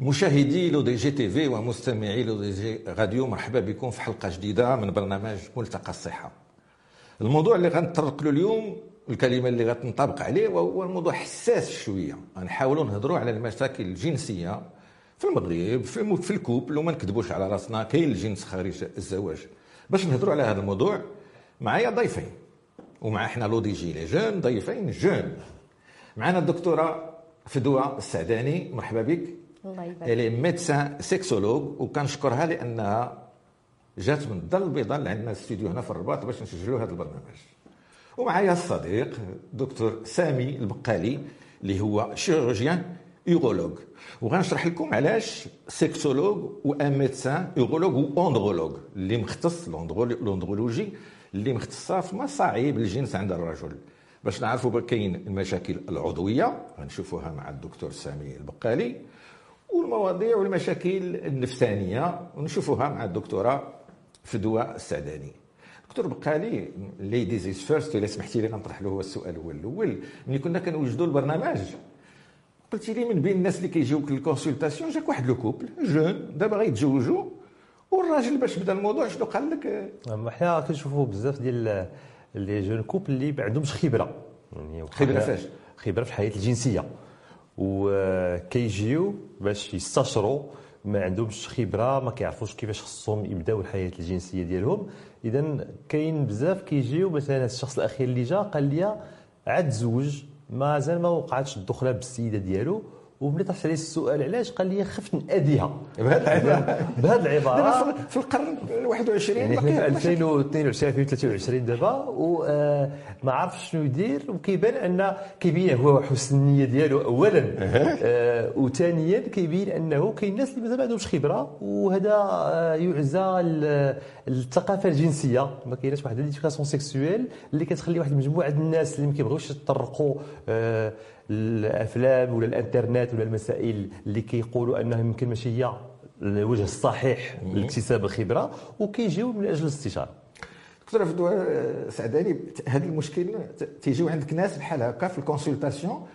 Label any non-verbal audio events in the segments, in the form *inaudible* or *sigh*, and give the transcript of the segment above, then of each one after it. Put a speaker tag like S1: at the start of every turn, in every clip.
S1: مشاهدي L'ODJ TV ومستمعي L'ODJ Radio مرحبا بكم في حلقة جديدة من برنامج ملتقى الصحة. الموضوع اللي غنطرق له اليوم الكلمة اللي غتنطبق عليه وهو الموضوع حساس شوية. غنحاولوا نهضروا على المشاكل الجنسية في المغرب في, في ال couple وما نكذبوش على راسنا كاين الجنس خارج الزواج. باش نهضروا على هذا الموضوع معايا ضيفين. ومع إحنا L'ODJ les jeunes ضيفين jeunes. معنا الدكتورة فدوى السعداني مرحبا بك.
S2: الله يبارك.
S1: الي médecin sexologue وكنشكرها لأنها جات من الدار البيضاء اللي عندنا استوديو هنا في الرباط باش نسجلوا هذا البرنامج. ومعايا الصديق دكتور سامي البقالي اللي هو chirurgien urologue وغنشرح لكم علاش sexologue و un médecin urologue و andrologue اللي مختص ال andrologie اللي مختصة في مصاعب الجنس عند الرجل. باش نعرفوا كاين المشاكل العضوية. غنشوفوها مع الدكتور سامي البقالي. والمواضيع والمشاكل النفسانية. ونشوفوها مع الدكتورة فدوى السعداني. دكتور بقالي ladies is first إلا سمحتي لي غنطرح له هو السؤال هو الأول. ملي كنا كنوجدوا البرنامج قلتي لي من بين الناس اللي كيجيوك لل consultation جاك واحد le couple jeune دابا غيتزوجوا والراجل باش بدا الموضوع شنو قال لك؟
S3: حنا كنشوفوا بزاف ديال les jeunes couples اللي ما عندهمش خبرة.
S1: يعني خبرة فاش؟
S3: خبرة في الحياة الجنسية. وكيجيو باش يستشروا ما عندهمش خبرة ما كيعرفوش كيفاش خصهم يبداو الحياة الجنسية ديالهم. اذا كاين بزاف كيجيو مثلا الشخص الأخير اللي جا قال لي عاد تزوج. مازال ما وقعتش الدخلة بالسيدة ديالو. وملي طرحت عليه السؤال علاش؟ قال لي خفت ناديها
S1: بهذه *laughs* العبارة.
S3: بهذه العبارة.
S1: في القرن ال 21
S3: يعني في 2022 2023 دابا وما عرفش شنو يدير. وكيبان أن كيبين هو حسن النية ديالو اولا. آه وثانيا كيبين أنه كاين الناس اللي مازال ما عندهمش خبرة. وهذا آه يعزى الثقافة الجنسية. ما كايناش واحد l'éducation sexuelle اللي كتخلي واحد المجموعه الناس اللي ما كيبغيوش يتطرقوا آه الأفلام ولا الإنترنت ولا المسائل اللي كيقولوا انها يمكن ماشي هي الوجه الصحيح لاكتساب الخبرة وكيجيو من أجل الاستشارة.
S1: دكتور فدوى سعداني هذا المشكل تيجيو عندك ناس بحال هكا في ال consultation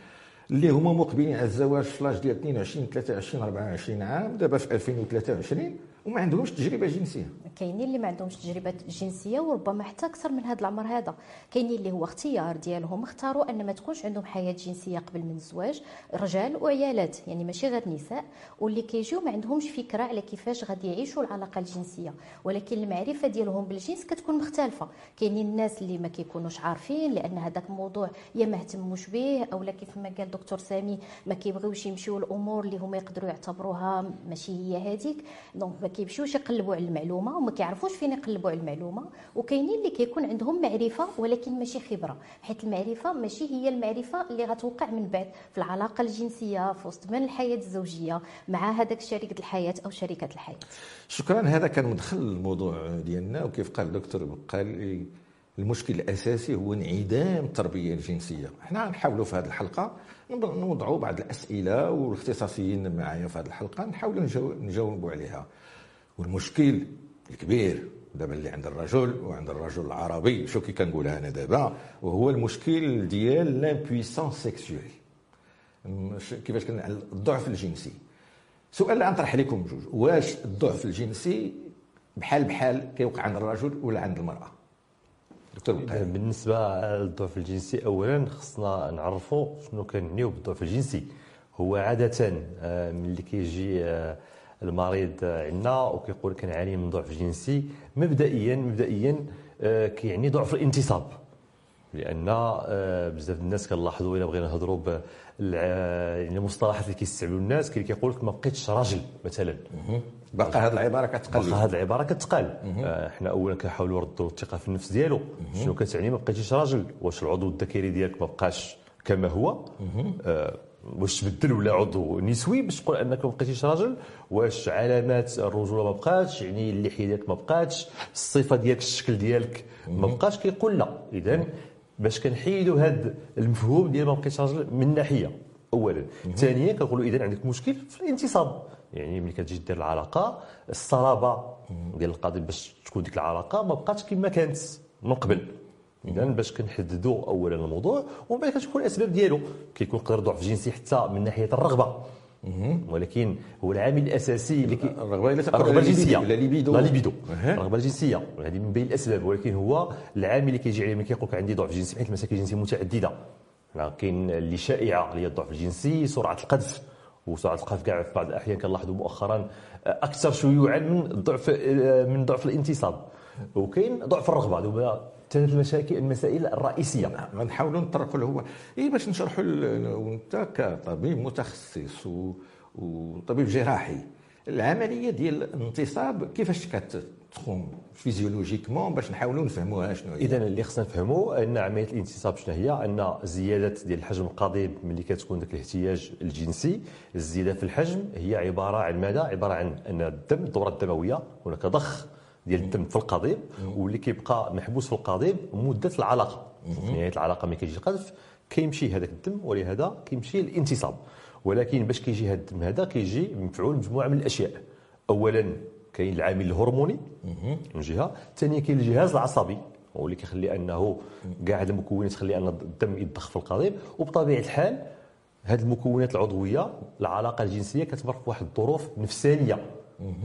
S1: اللي هما مقبلين على الزواج في l'âge ديال 22 23 24 عام دابا في 2023 وما عندهمش تجربة جنسية.
S2: كاينين اللي ما عندهمش تجربة جنسية وربما حتى أكثر من هذا العمر هذا. كاينين اللي هو اختيار ديالهم اختاروا أن ما تكونش عندهم حياة جنسية قبل من الزواج رجال وعيالات يعني ماشي غير نساء. واللي كيجيو ما عندهمش فكرة على كيفاش غادي يعيشوا العلاقة الجنسية. ولكن المعرفة ديالهم بالجنس كتكون مختلفة. كاينين الناس اللي ما كيكونوش عارفين لأن هذاك الموضوع يا ما اهتموش به أولا كيف ما قال دكتور سامي ما كيبغيوش يمشيو الأمور اللي هما يقدروا يعتبروها ماشي هي هذيك. donc كيمشيوش يقلبوا على المعلومة وما كيعرفوش فين يقلبوا على المعلومة. وكاينين اللي كيكون عندهم معرفة ولكن ماشي خبرة حيت المعرفة ماشي هي المعرفة اللي غتوقع من بعد في العلاقة الجنسية في وسط من الحياة الزوجية مع هذاك شريك الحياة أو شريكة الحياة.
S1: شكرا. هذا كان مدخل الموضوع ديالنا. وكيف قال الدكتور قال المشكل الأساسي هو انعدام التربيه الجنسية. إحنا غنحاولوا في هذه الحلقة نوضعوا بعض الأسئلة والاختصاصيين معايا في هذه الحلقة. نحاولوا نجاوبوا عليها. والمشكل الكبير دابا اللي عند الرجل وعند الرجل العربي. شو كي كنقولها أنا دابا؟ وهو المشكل ديال l'impuissance sexuelle كيفاش الضعف الجنسي. سؤال اللي غنطرح عليكم بجوج واش الضعف الجنسي بحال بحال كيوقع عند الرجل ولا عند المرأة؟
S3: دكتور بالنسبة للضعف الجنسي اولا خصنا نعرفوا شنو كنعنيو بالضعف الجنسي. هو عادة ملي كيجي المريض عندنا وكيقول كنعاني من ضعف جنسي. مبدئيا مبدئيا كيعني ضعف الانتصاب. لأن بزاف الناس كنلاحظوا إلا بغينا نهضروا يعني المصطلحات اللي كيستعملوا الناس كاين كيقول لك ما بقيتش راجل مثلا.
S1: باقا هذه العبارة كتقل.
S3: باقا هذه العبارة كتقال إحنا اولا كنحاولوا نردوا الثقة في النفس ديالو. شنو كتعني ما بقيتيش راجل؟ واش العضو الذكري ديالك ما بقاش كما هو؟ آه واش تبدل ولا عضو نسوي باش تقول أنك ما بقيتيش راجل؟ واش علامات الرجولة ما بقاتش؟ يعني اللحيه ديالك ما بقاتش؟ الصفة ديالك الشكل ديالك ما بقاش كيقول لا. اذا باش كنحيدوا هذا المفهوم ديال ما بقيتش راجل من ناحية اولا. ثانيا كنقولوا اذا عندك مشكل في الانتصاب. يعني ملي كتجي دير العلاقة الصلابة ديال القضية باش تكون ديك العلاقة ما بقاتش كما كانت من قبل. اذا باش كنحددوا اولا الموضوع ومن بعد كتكون الأسباب ديالو. كيكون قدر ضعف جنسي حتى من ناحية الرغبة. ولكن هو العامل الأساسي اللي كي
S1: الرغبة
S3: الرغبة الجنسية.
S1: لا ليبيدو
S3: لا ليبيدو. الرغبة الجنسية. هذه من بين الأسباب. ولكن هو العامل اللي كيجي عليه ملي كيقول لك عندي ضعف جنسي حيت المشاكل الجنسية متعددة. كاين اللي شائعة اللي هي الضعف الجنسي سرعة القذف. وسرعة القذف كاع في بعض الأحيان كنلاحظوا مؤخرا أكثر شيوعا من ضعف من ضعف الانتصاب وكاين ضعف الرغبة. هذوما ثلاث المشاكل المسائل الرئيسية.
S1: غنحاولوا نطرقوا له. هو اي باش نشرحوا وأنت كطبيب متخصص و... وطبيب جراحي العملية ديال الانتصاب كيفاش كتقوم physiologiquement باش نحاولوا نفهموها شنو هي؟
S3: اذا اللي خصنا نفهموا أن عملية الانتصاب شنو هي؟ أن زيادة ديال الحجم القضيب ملي كتكون ذاك الاحتياج الجنسي. الزيادة في الحجم هي عبارة عن ماذا؟ عبارة عن أن الدم الدوره الدموية هناك ضخ ديال الدم في القضيب واللي كيبقى محبوس في القضيب مدة العلاقة. في نهاية العلاقة ملي كيجي القذف كيمشي هذاك الدم ولهذا كيمشي الانتصاب ولكن باش كيجي هذا الدم هذا كيجي مفعول مجموعة من الأشياء. اولا كاين العامل الهرموني من جهة ثانيا كاين الجهاز العصبي هو اللي كيخلي أنه كاع المكونات تخلي أن الدم يضخ في القضيب. وبطبيعة الحال هذه المكونات العضوية العلاقة الجنسية كتمر في واحد الظروف نفسانية.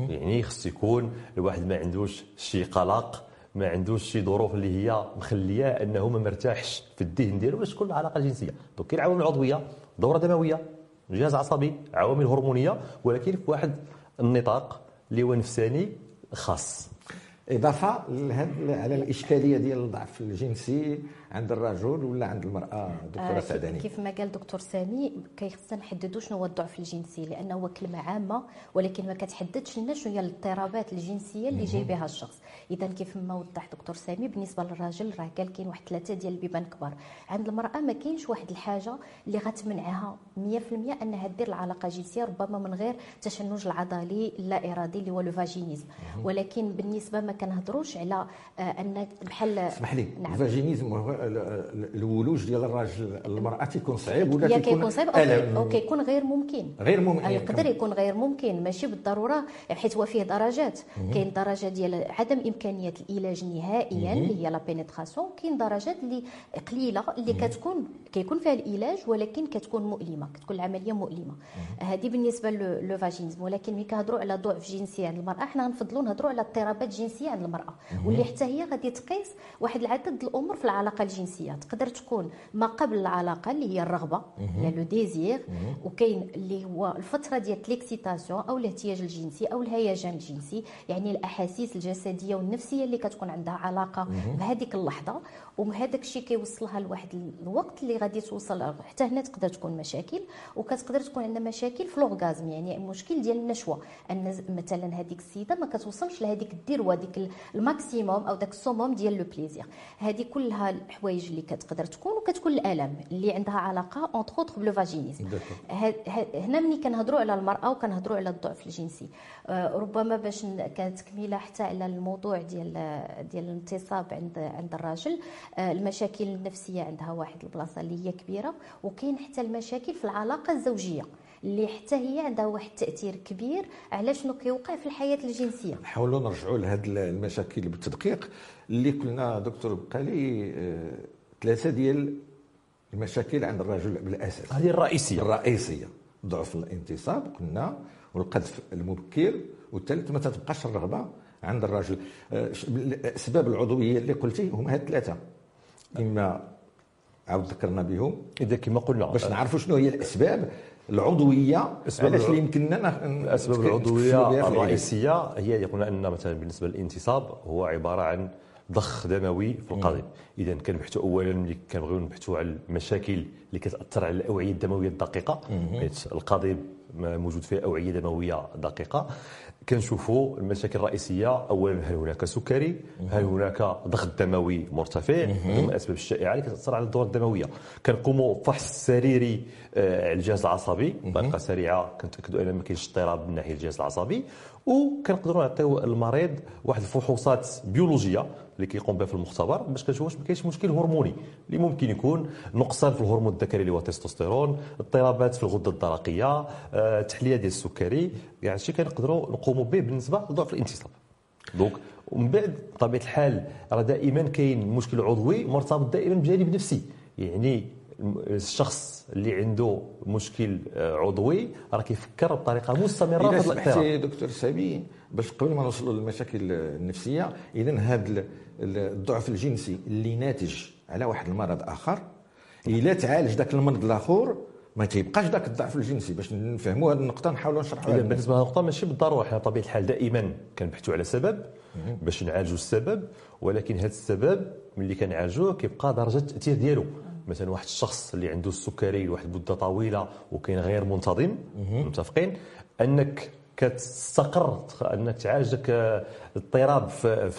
S3: يعني خص يكون الواحد ما عندوش شي قلق ما عندوش شي ظروف اللي هي مخلية أنه ما مرتاحش في الذهن ديالو باش تكون العلاقه الجنسيه دونك كاين عوامل عضوية دورة دموية جهاز عصبي عوامل هرمونية ولكن في واحد النطاق اللي هو نفساني خاص.
S1: إضافة على الإشكالية ديال الضعف الجنسي عند الرجل ولا عند المرأة؟ دكتورة
S2: آه،
S1: سعداني.
S2: كيف ما قال دكتور سامي كيخصنا نحددوا شنو هو الضعف الجنسي لأنه هو كلمة عامة ولكن ما كتحددش لنا شنو هي الاضطرابات الجنسية اللي جاي بها الشخص. اذا كيف ما وضح دكتور سامي بالنسبة للراجل راه قال كاين واحد ثلاثة ديال البيبان كبار. عند المرأة ما كاينش واحد الحاجة اللي غتمنعها 100% أنها دير العلاقة الجنسية ربما من غير تشنج العضلي اللا إرادي اللي هو le vaginisme ولكن بالنسبة ما كنهضروش على آه، أن بحال
S1: اسمح لي
S2: نعم.
S1: ال vaginisme الولوج ديال الراجل المرأة تيكون صعيب ولا
S2: يا كيكون صعيب؟ أو كيكون غير ممكن.
S1: غير ممكن.
S2: يقدر يكون غير ممكن ماشي بالضرورة حيت هو فيه درجات. كاين درجة ديال عدم إمكانية العلاج نهائيا اللي هي la pénétration كاين درجات اللي قليلة اللي كتكون كيكون فيها العلاج ولكن كتكون مؤلمة كتكون العملية مؤلمة. هذه بالنسبة le vaginisme ولكن ملي كنهضروا على ضعف جنسي عند المرأة حنا غنفضلوا نهضروا على اضطرابات جنسيه عند المراه واللي حتى هي غادي تقيس واحد العدد الأمور في العلاقة الجنسية. تقدر تكون ما قبل العلاقة اللي هي الرغبة هي le désir. وكاين اللي هو الفترة ديال l'excitation أو الاهتياج الجنسي أو الهيجان الجنسي يعني الأحاسيس الجسدية والنفسية اللي كتكون عندها علاقة بهذيك اللحظة. وهذاك الشيء كيوصلها لواحد الوقت اللي غادي توصل حتى هنا تقدر تكون مشاكل. وكتقدر تكون عندنا مشاكل في l'orgasme يعني مشكل ديال النشوة. أن مثلا هذيك السيدة ما كتوصلش لهذيك الذروه ديك ال maximum أو داك ال summum ديال le plaisir. هذه كلها الحوايج اللي كتقدر تكون وكتكون الألم اللي عندها علاقة entre autres ب le vaginisme هنا ملي كنهضروا على المرأة وكنهضروا على الضعف الجنسي. آه، ربما باش كتكمله حتى على الموضوع ديال ديال الانتصاب عند عند الراجل. آه، المشاكل النفسية عندها واحد البلاصة اللي هي كبيرة وكاين حتى المشاكل في العلاقة الزوجية. اللي حتى هي عندها واحد التأثير كبير على شنو كيوقع في الحياة الجنسية.
S1: نحاولوا نرجعوا لهذه المشاكل بالتدقيق اللي قلنا دكتور بقالي آه، ثلاثة ديال المشاكل عند الرجل بالأساس.
S3: هذه الرئيسية.
S1: الرئيسية. ضعف الانتصاب قلنا والقذف المبكر والثالث ما تبقاش الرغبة عند الرجل. آه، الأسباب العضوية اللي قلتي هما هاد الثلاثه إما عاود ذكرنا بهم.
S3: إذا كما قلنا.
S1: باش نعرفوا شنو هي الأسباب
S3: العضوية
S1: علاش اللي يمكننا
S3: الاسباب
S1: العضوية.
S3: الرئيسية هي قلنا أن مثلا بالنسبة للانتصاب هو عبارة عن ضخ دموي في القضيب اذا كنبحثوا اولا ملي كنبغيو نبحثوا على المشاكل اللي كتأثر على الأوعية الدموية الدقيقة. حيت القضيب موجود فيه أوعية دموية دقيقة. كنشوفوا المشاكل الرئيسية. اولا هل هناك سكري؟ هل هناك ضغط دموي مرتفع؟ من الاسباب الشائعة اللي كتأثر على الدورة الدموية. كنقوموا فحص سريري آه، على الجهاز العصبي. بطريقه سريعة كنتأكدوا أن ما كاينش اضطراب من ناحية الجهاز العصبي. وكنقدروا نعطيو المريض واحد الفحوصات بيولوجية. اللي كيقوم بها في المختبر باش واش ما كاينش مشكل هرموني اللي ممكن يكون نقصان في الهرمون الذكري اللي هو التستوستيرون اضطرابات في الغدة الدرقية آه، تحلية ديال السكري يعني شيء كنقدروا نقوموا به بالنسبة لضعف الانتصاب. donc ومن بعد بطبيعة الحال راه دائما كاين مشكل عضوي مرتبط دائما بجانب نفسي. يعني الشخص اللي عنده مشكل آه، عضوي راه كيفكر بطريقة مستمرة
S1: في الاضطراب. دكتور سامي باش قبل ما نوصلوا للمشاكل النفسية اذا هذا الضعف الجنسي اللي ناتج على واحد المرض آخر إلا تعالج ذاك المرض الآخر ما تيبقاش ذاك الضعف الجنسي. باش نفهموا هذه النقطة نحاولوا نشرحوها
S3: بالنسبة لهذه النقطه ماشي بالضرورة حنا بطبيعه الحال دائما كنبحثوا على سبب باش نعالجوا السبب ولكن هذا السبب ملي كنعالجوه كيبقى درجة التأثير ديالو. مثلا واحد الشخص اللي عنده السكري لواحد المده طويلة وكاين غير منتظم متفقين؟ أنك كتستقر انك تعالج ذاك الاضطراب في,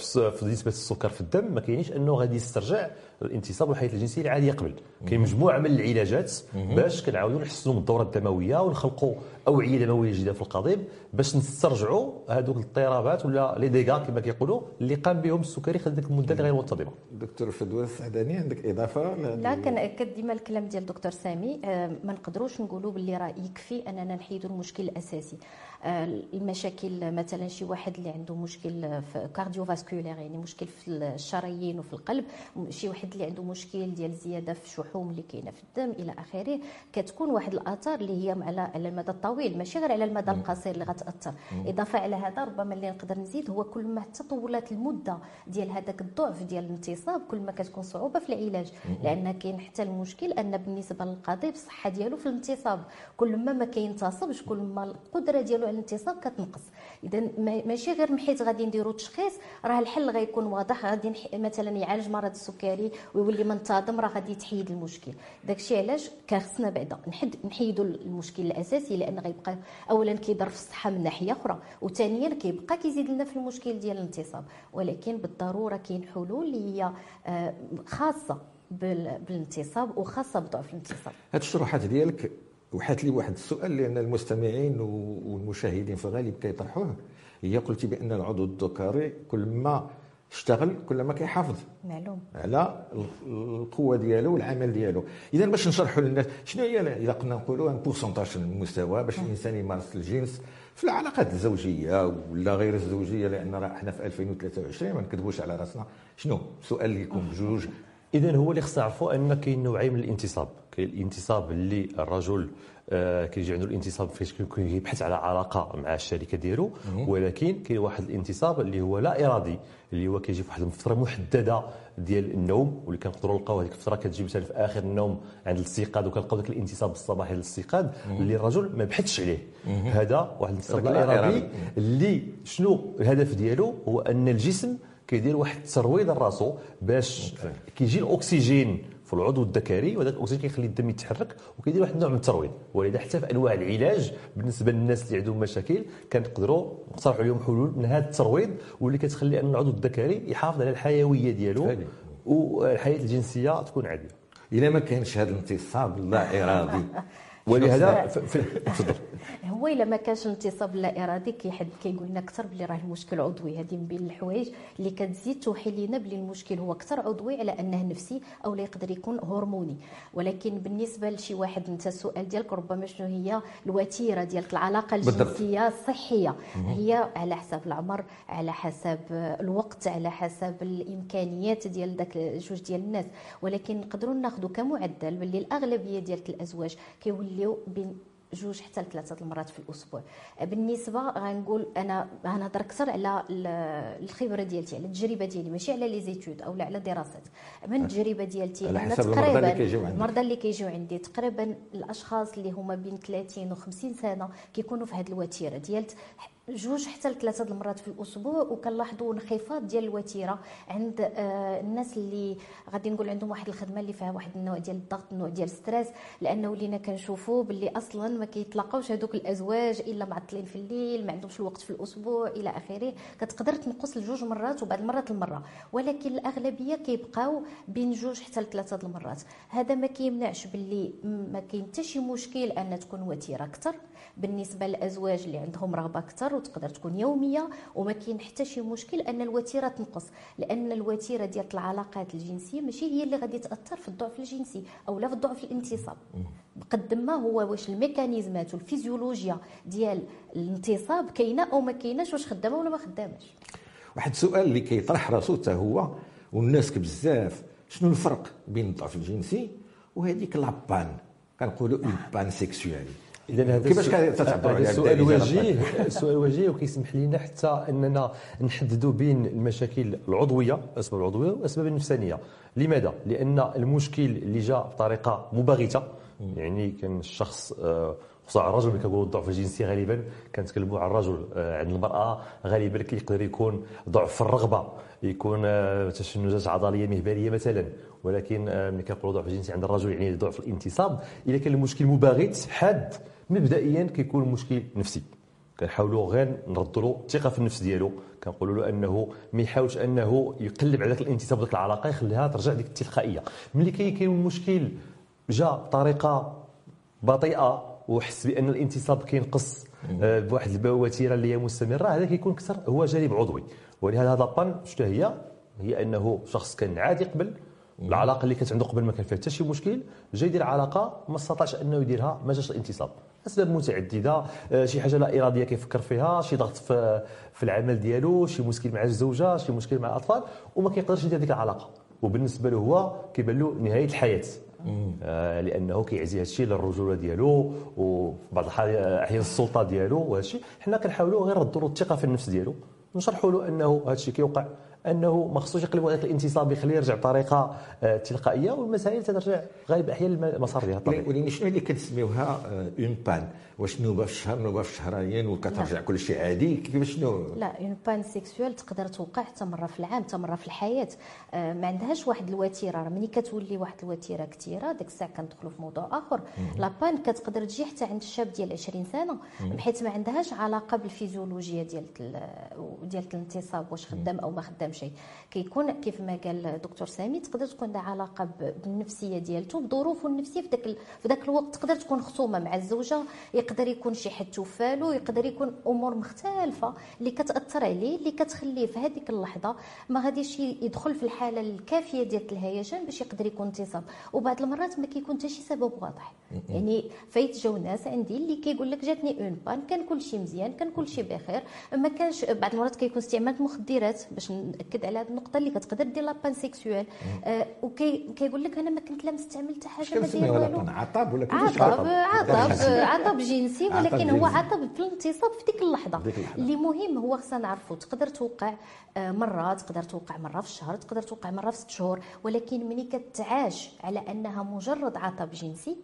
S3: نسبة السكر في الدم. ما كاينش أنه غادي يسترجع. الانتصاب والحياة الجنسية العاديه قبل كاين مجموعة من العلاجات باش كنعاودوا نحسنوا من الدورة الدموية ونخلقوا أوعية دموية جديدة في القضيب باش نسترجعوا هذوك الاضطرابات ولا لي ديغا كما كيقولوا اللي قام بهم السكري خلال ديك المده اللي غير منتظمة.
S1: دكتور فدوى السعداني عندك إضافة؟
S2: لا كنأكد ديما الكلام ديال الدكتور سامي. آه، ما نقدروش نقولوا باللي راه يكفي أننا نحيدوا المشكل الأساسي. آه، المشاكل مثلا شي واحد اللي عنده مشكل في كارديوفاسكولير يعني مشكل في الشرايين وفي القلب شي واحد اللي عنده مشكل ديال زيادة في الشحوم اللي كاينة في الدم إلى آخره كتكون واحد الآثار اللي هي على على المدى الطويل ماشي غير على المدى القصير اللي غتأثر. إضافة على هذا ربما اللي نقدر نزيد هو كل ما تطولت المدة ديال هذاك الضعف ديال الانتصاب كل ما كتكون صعوبة في العلاج. لأن كاين حتى المشكل أن بالنسبة للقضيب الصحة ديالو في الانتصاب كل ما ما كينتصبش كل ما القدرة ديالو على الانتصاب كتنقص. اذا ماشي غير محيت غادي نديرو تشخيص راه الحل غيكون واضح. غادي مثلا يعالج مرض السكري ويولي منتظم راه غادي تحيد المشكل. داكشي علاش؟ خصنا بعدا نحد نحيدوا المشكل الأساسي لأن غيبقى اولا كيضر في الصحة من ناحية أخرى وثانيا كيبقى كيزيد لنا في المشكل ديال الانتصاب. ولكن بالضرورة كاين حلول اللي هي آه، خاصة بالانتصاب وخاصة بضعف الانتصاب.
S1: هاد الشروحات ديالك وحات لي واحد السؤال لأن المستمعين والمشاهدين في الغالب كيطرحوه. هي قلتي بأن العضو الذكري كل ما اشتغل كل ما كيحافظ.
S2: معلوم.
S1: على القوة ديالو والعمل ديالو. إذا باش نشرحوا للناس شنو هي إذا قلنا نقولوا أن بورسونتاج من المستوى باش الإنسان يمارس الجنس في العلاقات الزوجية ولا غير الزوجية لأن راه إحنا في 2023 ما نكذبوش على راسنا. شنو؟ سؤال اللي يكون بجوج
S3: اذا هو اللي خصنا نعرفوا أن كاين نوعين من الانتصاب. كاين الانتصاب اللي الرجل آه كيجي عنده الانتصاب فاش كيبحث على علاقة مع الشركة ديالو ولكن كاين واحد الانتصاب اللي هو لا إرادي اللي هو كيجي في واحد الفترة محددة ديال النوم واللي كنقدروا نلقاو هذيك الفترة كتجي مثلا في آخر النوم عند الاستيقاظ وكنلقاو ذاك الانتصاب الصباحي للاستيقاظ اللي الرجل ما بحثش عليه. هذا واحد الانتصاب لا إرادي اللي شنو الهدف ديالو؟ هو أن الجسم كيدير واحد الترويض لراسو باش كيجي الأكسجين. في العضو الذكري وهذاك الأكسجين كيخلي الدم يتحرك وكيدير واحد النوع من الترويض. ولذا حتى في أنواع العلاج بالنسبة للناس اللي عندهم مشاكل كنقدروا نقترحوا عليهم حلول من هذا الترويض واللي كتخلي أن العضو الذكري يحافظ على الحيوية ديالو والحياة الجنسية تكون عادية.
S1: إلا ما كانش هذا الانتصاب اللا إرادي. *laughs*
S3: ولهذا
S2: تفضل. *laughs* هو إلا ما كانش انتصاب لا إرادي كيحد كيقول لنا أكثر بلي راه المشكل عضوي. هذه من بين الحوايج اللي كتزيد توحي لنا بلي المشكل هو أكثر عضوي على أنه نفسي أو لا يقدر يكون هرموني. ولكن بالنسبة لشي واحد انت السؤال ديالك ربما شنو هي الوتيرة ديالك؟ العلاقة الجنسية الصحيه هي على حسب العمر على حسب الوقت على حسب الإمكانيات ديال داك جوج ديال الناس. ولكن نقدروا ناخذوا كمعدل باللي الأغلبية ديال الأزواج كيوليو بين جوج حتى لثلاثة المرات في الأسبوع. بالنسبة غنقول أنا غنهضر أكثر على الخبرة ديالتي على التجربة ديالي ماشي على les études أو على دراسات من التجربة ديالتي
S1: على حسب تقريبا
S2: المرضى اللي كيجيو عندي تقريبا الأشخاص اللي هما بين 30 و 50 سنة كيكونوا في هذه الوتيرة ديال جوج حتى لثلاثة المرات في الأسبوع وكنلاحظوا انخفاض ديال الوتيرة عند آه الناس اللي غادي نقول عندهم واحد الخدمة اللي فيها واحد النوع ديال الضغط النوع ديال الستريس لأنه ولينا كنشوفوا باللي أصلا ما كيتلاقاوش هذوك الأزواج إلا معطلين في الليل ما عندهمش الوقت في الأسبوع إلى آخره. كتقدر تنقص لجوج مرات وبعد المرات المرة ولكن الأغلبية كيبقاو بين جوج حتى لثلاثة المرات. هذا ما كيمنعش باللي ما كاين حتى شي مشكل أن تكون وتيرة أكثر. بالنسبة للأزواج اللي عندهم رغبة أكثر وتقدر تكون يومية وما كاين حتى شي مشكل أن الوتيرة تنقص لأن الوتيرة ديال العلاقات الجنسية ماشي هي اللي غادي تأثر في الضعف الجنسي أو لا في الضعف الانتصاب. بقد ما هو واش ال mécanismات والفيزيولوجيا ديال الانتصاب كاينة أو ما كايناش واش خدامة ولا ما خداماش.
S1: واحد السؤال اللي كيطرح راسو حتى هو والناس بزاف شنو الفرق بين الضعف الجنسي وهذيك la panne؟ كنقولوا *laughs* une panne sexuelle
S3: إذا هذا
S1: كيفاش كتعبروا على
S3: السؤال وجيه *laughs* السؤال وجيه وكيسمح لنا حتى أننا نحددوا بين المشاكل العضوية الاسباب العضوية والاسباب النفسانية. لماذا؟ لأن المشكل اللي جاء بطريقة مباغته يعني كان الشخص آه، خصوصا الرجل اللي كنقولوا الضعف الجنسي غالبا. كنتكلموا على الرجل آه، عند المرأة. غالبا كيقدر يكون ضعف في الرغبة يكون آه، تشنجات عضلية مهبليه مثلا. ولكن ملي كنقولوا ضعف الجنسي عند الرجل يعني ضعف الانتصاب. إذا كان المشكل مباغت حاد. مبدئيا كيكون مشكل نفسي. كنحاولوا غير نردوا له الثقة في النفس ديالو. كنقولوا له أنه ما يحاولش أنه يقلب على ذاك الانتصاب ذاك العلاقة يخليها ترجع ديك التلقائية. ملي كاين المشكل جا بطريقة بطيئة وحس بأن الانتصاب كينقص آه، بواحد الوتيره اللي هي مستمرة هذا كيكون كثر هو جانب عضوي. ولهذا هذا بان شنو هي؟ هي أنه شخص كان عادي قبل العلاقة اللي كانت عنده قبل ما كان فيها حتى شي مشكل جا يدير علاقة ما استطاعش أنه يديرها ما جاش الانتصاب أسباب متعددة. آه، شي حاجة لا إرادية كيفكر فيها شي ضغط في في العمل ديالو شي مشكل مع الزوجة شي مشكل مع الأطفال وما كيقدرش يدير ديك العلاقة. وبالنسبة له هو كيبان له نهاية الحياة. آه لأنه كيعزي هذا الشيء للرجولة ديالو وفي بعض الاحيان السلطة ديالو وهذا الشيء حنا كنحاولوا غير نردوا الثقة في النفس ديالو. نشرحوا له أنه هذا الشيء كيوقع أنه ما خصوش يقلب هذاك الانتصاب يخليه يرجع بطريقة آه، تلقائية والمسائل ترجع غالب الاحيان المسار ديالها الطبيعي
S1: ولكن شنو اللي كنسميوها؟ une panne واش نوبه في الشهر نوبة في الشهرين وكترجع كل شيء عادي؟ كيفاش شنو؟
S2: لا une panne sexuelle تقدر توقع حتى مرة في العام حتى مرة في الحياة. آه، ما عندهاش واحد الوتيرة. ملي كتولي واحد الوتيرة كثيره ديك الساعة كندخلوا في موضوع آخر. la panne كتقدر تجي حتى عند الشاب ديال 20 سنة بحيث ما عندهاش علاقة بالفيزيولوجيا ديال ديال الانتصاب واش خدام أو ما خدام شيء. كيكون كيف ما قال الدكتور سامي تقدر تكون عندها علاقة بالنفسية ديالته بظروفه النفسية في ذاك في ذاك الوقت. تقدر تكون خصومة مع الزوجة يقدر يكون شي حد توفالو يقدر يكون أمور مختلفة اللي كتأثر عليه اللي كتخليه في هذيك اللحظة ما غاديش يدخل في الحالة الكافية ديال الهيجان باش يقدر يكون انتصاب وبعض المرات ما كيكون حتى شي سبب واضح. يعني فايت جاو ناس عندي اللي كيقول لك جاتني une panne كان كل شيء مزيان كان كل شيء بخير. ما كانش بعض المرات كيكون استعمال مخدرات باش ناكد على هذه النقطة اللي كتقدر دير la panne sexuelle. آه وكيقول لك أنا ما كنت لا مستعمل حتى حاجة ما داير والو.
S1: عطب ولا
S2: عطب عطب؟ عطب جنسي ولكن هو عطب في الانتصاب في ديك اللحظة. اللي مهم هو خصنا نعرفوا تقدر توقع آه، مرات تقدر توقع مرة في الشهر تقدر توقع مرة في ست شهور. ولكن ملي كتعاش على أنها مجرد عطب جنسي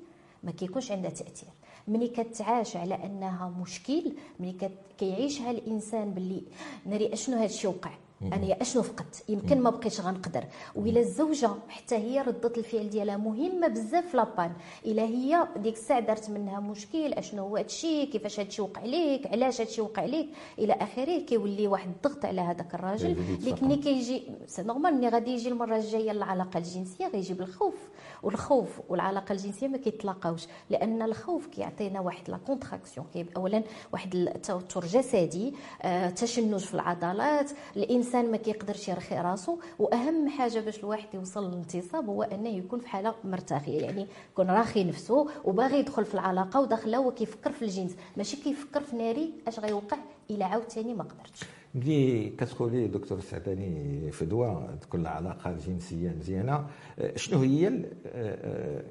S2: ما كيكونش عندها تأثير. ملي كتعاش على أنها مشكل ملي كيعيشها الإنسان باللي ناري أشنو هذا الشيء وقع أنا اشنو فقدت يمكن ما بقيتش غنقدر. وإلا الزوجة حتى هي ردة الفعل ديالها مهمة بزاف في la panne. إلا هي ديك الساعة دارت منها مشكل أشنو هو هادشي كيفاش هادشي وقع ليك علاش هادشي وقع ليك. إلى آخره كيولي واحد الضغط على هذاك الراجل. اللي ملي كيجي c'est normal ملي غادي يجي المرة الجاية العلاقة الجنسية غيجي بالخوف والخوف والعلاقة الجنسية ما كيتلاقاوش. لأن الخوف كيعطينا واحد la contraction اولا واحد التوتر جسدي آه، تشنج في العضلات. الإنسان ما كيقدرش يرخي راسو وأهم حاجة باش الواحد يوصل للانتصاب هو أنه يكون في حالة ارتياحية يعني يكون راخي نفسه وباغي يدخل في العلاقة وداخله هو كيفكر في الجنس. ماشي كيفكر في ناري أش غيوقع إلا عاوتاني ما قدرتش.
S1: ملي كتقولي دكتور السعداني فدوى تكون العلاقه الجنسيه مزيانة آه، شنو هي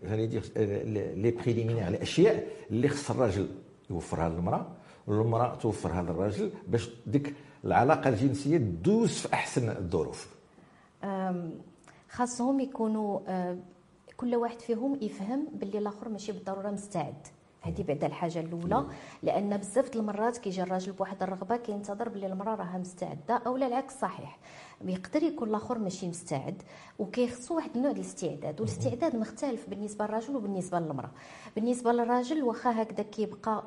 S1: غادي les préliminaires الأشياء اللي خص الراجل يوفرها للمرأة؟ والمراه توفرها للراجل باش ديك العلاقة الجنسية تدوز في أحسن الظروف.
S2: خاصهم يكونوا آه، كل واحد فيهم يفهم باللي الآخر ماشي بالضرورة مستعد. هذه بعد الحاجة الأولى لأن بزاف المرات كيجي الراجل بواحد الرغبة كينتظر باللي المرأة راها مستعدة أو العكس صحيح. يقدر يكون الآخر ماشي مستعد وكيخصو واحد النوع ديال الاستعداد. والاستعداد مختلف بالنسبة للراجل وبالنسبة للمرأة. بالنسبة للراجل واخا هكذا كيبقى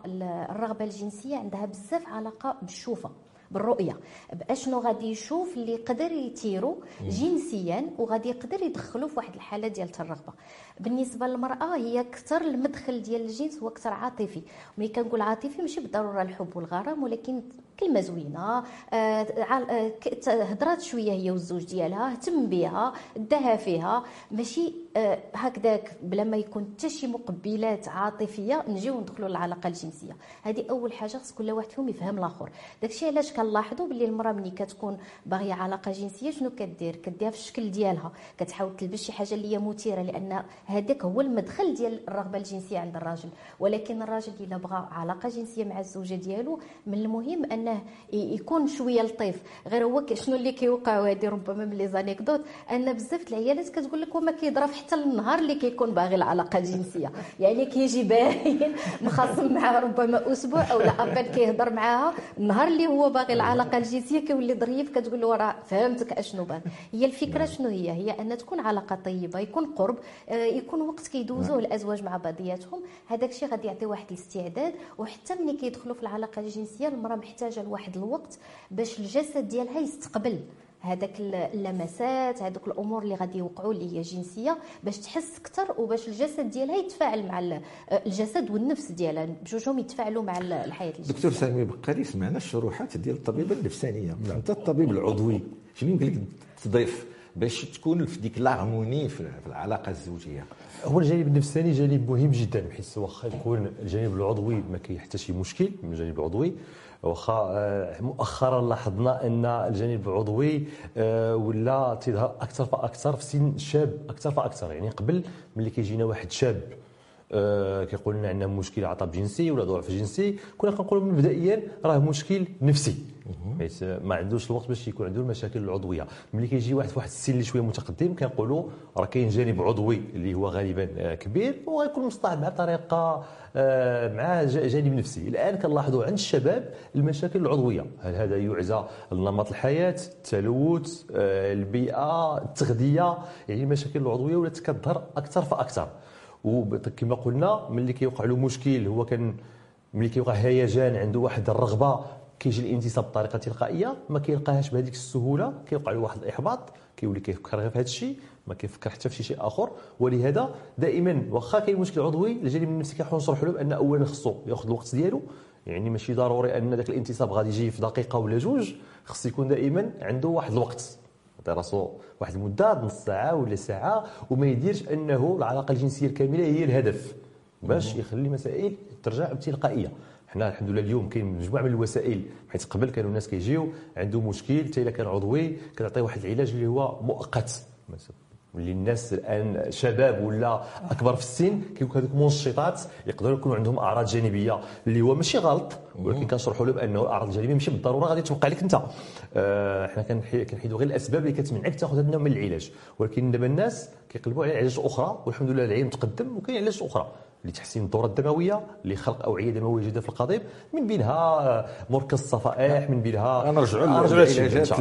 S2: الرغبة الجنسية عندها بزاف علاقة بالشوفة بالرؤية بأشنو غادي يشوف اللي يقدر يثيرو جنسيا وغادي يقدر يدخلو في واحد الحالة ديال الرغبه بالنسبة للمرأة هي أكثر المدخل ديال الجنس هو أكثر عاطفي. ملي كنقول عاطفي ماشي بالضرورة الحب والغرام ولكن كلمة زوينة آه، آه، هضرات شوية هي والزوج ديالها اهتم بها داها فيها. ماشي آه، هكذاك بلا ما يكون حتى شي مقبلات عاطفية نجيو ندخلوا للعلاقة الجنسية. هذه أول حاجة خص كل واحد فيهم يفهم الآخر. داكشي علاش كنلاحظوا باللي المرأة ملي كتكون باغية علاقة جنسية شنو كدير؟ كديرها في الشكل ديالها. كتحاول تلبس شي حاجة اللي هي مثيرة لأن هذاك هو المدخل ديال الرغبة الجنسية عند الراجل. ولكن الراجل إلا بغى علاقة جنسية مع الزوجة ديالو من المهم أنه يكون شوية لطيف. غير هو شنو اللي كيوقع وهذه ربما من les anecdotes؟ أن بزاف العيالات كتقول لك وما كيضرب حتى النهار اللي كيكون باغي العلاقة الجنسية. *laughs* يعني كيجي باين مخاصم معها ربما أسبوع أو لا ابل كيهضر معاها. النهار اللي هو باغي العلاقة الجنسية كيولي ظريف كتقول له راه فهمتك أشنو بان. هي الفكرة شنو هي؟ هي أن تكون علاقة طيبة يكون قرب. آه، يكون وقت كيدوزوه الازواج مع بعضياتهم هذاك الشيء غادي يعطي واحد الاستعداد وحتى ملي كيدخلوا في العلاقة الجنسية المرأة محتاجة لواحد الوقت باش الجسد ديالها يستقبل هذاك اللمسات هذوك الأمور اللي غادي يوقعوا اللي هي جنسية باش تحس أكثر وباش الجسد ديالها يتفاعل مع ال- الجسد والنفس ديالها بجوجهم يتفاعلوا مع ال- الحياة الجنسية.
S1: دكتور سامي بقالي سمعنا الشروحات ديال الطبيبه النفسانية. انت الطبيب العضوي. شنو يمكن لك تضيف؟ باش تكون في ديك في في العلاقة الزوجية.
S3: هو الجانب النفساني جانب مهم جدا بحيث واخا يكون الجانب العضوي ما كاين حتى شي مشكل من الجانب العضوي. واخا آه، مؤخرا لاحظنا أن الجانب العضوي آه، ولا تظهر أكثر فأكثر في سن شاب أكثر فأكثر. يعني قبل ملي كيجينا واحد شاب آه، كيقول لنا عندنا مشكل عطب جنسي ولا ضعف جنسي. كنا كنقولوا مبدئيا راه مشكل نفسي. حيت ما عندوش الوقت باش يكون عنده المشاكل العضوية. ملي كيجي واحد في واحد السن اللي شوية متقدم كنقولوا راه كاين جانب عضوي اللي هو غالبا آه، كبير وغيكون مصطلح مع طريقة آه، مع جانب نفسي. الآن كنلاحظوا عند الشباب المشاكل العضوية. هل هذا يعزى لنمط الحياة التلوث البيئة التغذية؟ يعني المشاكل العضوية ولات كتظهر أكثر فأكثر. وكما قلنا ملي كيوقع له مشكل هو كان ملي كيوقع هيجان عنده واحد الرغبة كيجي الانتصاب بطريقة تلقائية ما كيلقاهاش بهذيك السهولة كيوقع له واحد الإحباط كيولي كيفكر غير في هذا الشيء ما كيفكر حتى في شي شيء آخر. ولهذا دائما واخا كاين مشكل عضوي الجانب النفسي كنحاول نشرحوا له بأن اولا خصو ياخذ الوقت ديالو. يعني ماشي ضروري أن ذاك الانتصاب غادي يجي في دقيقة ولا جوج خص يكون دائما عنده واحد الوقت. يعطي راسو واحد المدة نص ساعة ولا ساعة وما يديرش أنه العلاقة الجنسية الكاملة هي الهدف. باش يخلي مسائل ترجع تلقائيه حنا الحمد لله اليوم كاين مجموعة من الوسائل حيت قبل كانوا الناس كيجيو عنده مشكل حتى إلا كان عضوي كنعطيه واحد العلاج اللي هو مؤقت. مثلا اللي الناس الآن شباب ولا أكبر في السن كيكون هذوك المنشطات يقدروا يكونوا عندهم أعراض جانبية اللي هو ماشي غلط ولكن كنشرحوا له بانه الأعراض الجانبية ماشي بالضرورة غادي توقع لك أنت. آه، حنا كنحي- كنحيدوا غير الأسباب اللي كتمنعك تاخذ هذا النوع من العلاج. ولكن دابا الناس كيقلبوا على علاجات أخرى والحمد لله العلم تقدم وكاين علاجات أخرى. لتحسين الدورة الدموية لخلق أوعية دموية جديدة في القضيب من بينها آه، مركز الصفائح من بينها
S1: نرجعوا
S3: إن
S1: للعلاجات
S3: شاء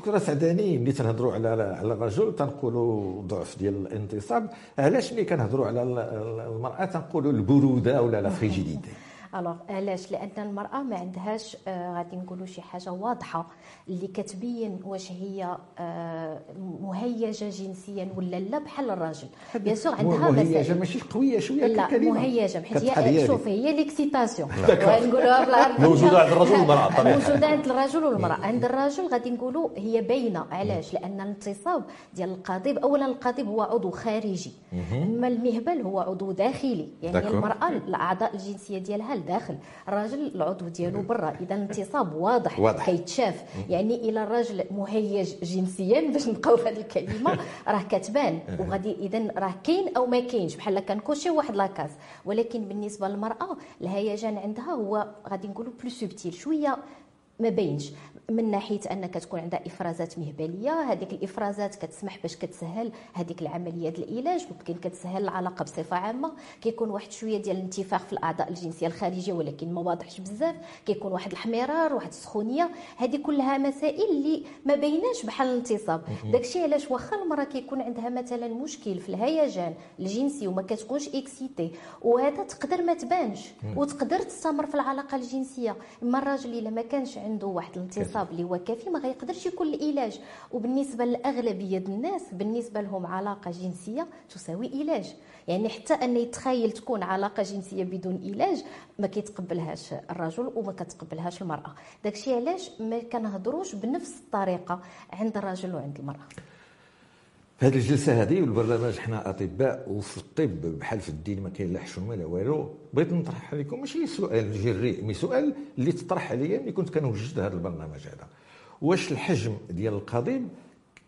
S1: المتوفره دكتورة سعداني ملي تنهضروا على على الرجل تنقولوا ضعف ديال الانتصاب علاش ملي كنهضروا على ال- ال- المرأة تنقولوا البرودة ولا لا frigidité؟
S2: alors علاش؟ لأن المرأة ما عندهاش آه غادي نقولوا شي حاجة واضحة. اللي كتبين واش هي آه مهيجة جنسيا ولا لا بحال الراجل. bien sûr عندها مهيجة
S1: ماشي قويه شوية
S2: لا مهيجة. حيت
S1: كتبقى
S2: هي. شوف هي l'excitation نقولوها بالعربيه
S3: موجودة عند الرجل والمرأة طبيعي.
S2: موجودة عند الرجل والمرأة. عند الرجل غادي نقولوا هي باينة. علاش؟ لأن الانتصاب ديال القضيب اولا القضيب هو عضو خارجي. أما المهبل هو عضو داخلي. يعني. المرأة الأعضاء الجنسية ديالها لداخل الراجل العضو ديالو برا. إذا الانتصاب واضح
S1: واضح.
S2: كيتشاف. يعني إلى الراجل مهيج جنسيا باش نبقاو في هذه الكلمة. *laughs* راه كتبان. وغادي إذا راه كاين أو ما كاينش. بحال كنكوشي واحد لاكاس ولكن بالنسبة للمرأة الهيجان عندها هو غادي نقولوا plus subtile شوية ما بينش. من ناحية ان كتكون عندها إفرازات مهبلية هذيك الإفرازات كتسمح باش كتسهل هذيك العملية ديال العلاج ممكن كتسهل العلاقة بصفة عامة. كيكون واحد شوية ديال الانتفاخ في الأعضاء الجنسية الخارجية ولكن ما واضحش بزاف. كيكون واحد الحمرار واحد السخونية. هذه كلها مسائل اللي ما بيناش بحال الانتصاب. داكشي علاش واخا المرأة كيكون عندها مثلا مشكل في الهيجان الجنسي وما كتكونش إكسيتي وهذا تقدر ما تبانش. وتقدر تستمر في العلاقة الجنسية. أما الراجل إلا ما كانش عنده واحد الانتصاب اللي هو كافي ما غيقدرش يكون العلاج. وبالنسبة للاغلبيه الناس بالنسبة لهم علاقة جنسية تساوي علاج. يعني حتى أن يتخيل تكون علاقة جنسية بدون علاج ما كيتقبلهاش الرجل وما كتقبلهاش المرأة. داكشي علاش ما كنهضروش بنفس الطريقة عند الرجل وعند المرأة.
S1: في هذه الجلسة هذه والبرنامج حنا أطباء وفي الطب بحال في الدين ما كاين لا حشومه لا والو. بغيت نطرح عليكم ماشي سؤال جري مي سؤال اللي تطرح عليا ملي كنت كنوجد هذا البرنامج هذا. واش الحجم ديال القضيب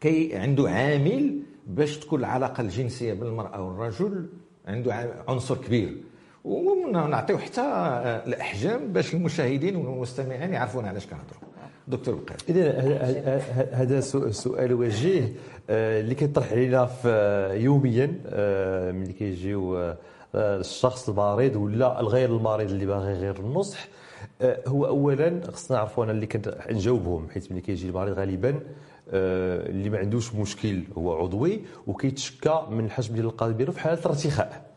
S1: كي عنده عامل باش تكون العلاقة الجنسية بين المرأة والرجل عنده عنصر كبير. ونعطيو حتى الأحجام باش المشاهدين والمستمعين يعرفون علاش كنهضروا دكتور بقير
S3: اذا هذا سؤال وجيه آه، اللي كيطرح علينا يوميا آه، ملي كيجيو آه، الشخص المريض ولا الغير المريض اللي باغي غير النصح هو اولا خصنا نعرفوا أنا اللي كنت نجاوبهم حيت ملي كيجي المريض غالبا اللي ما عندوش مشكل هو عضوي وكيتشكى من الحجم ديال القلب في حالة الارتخاء.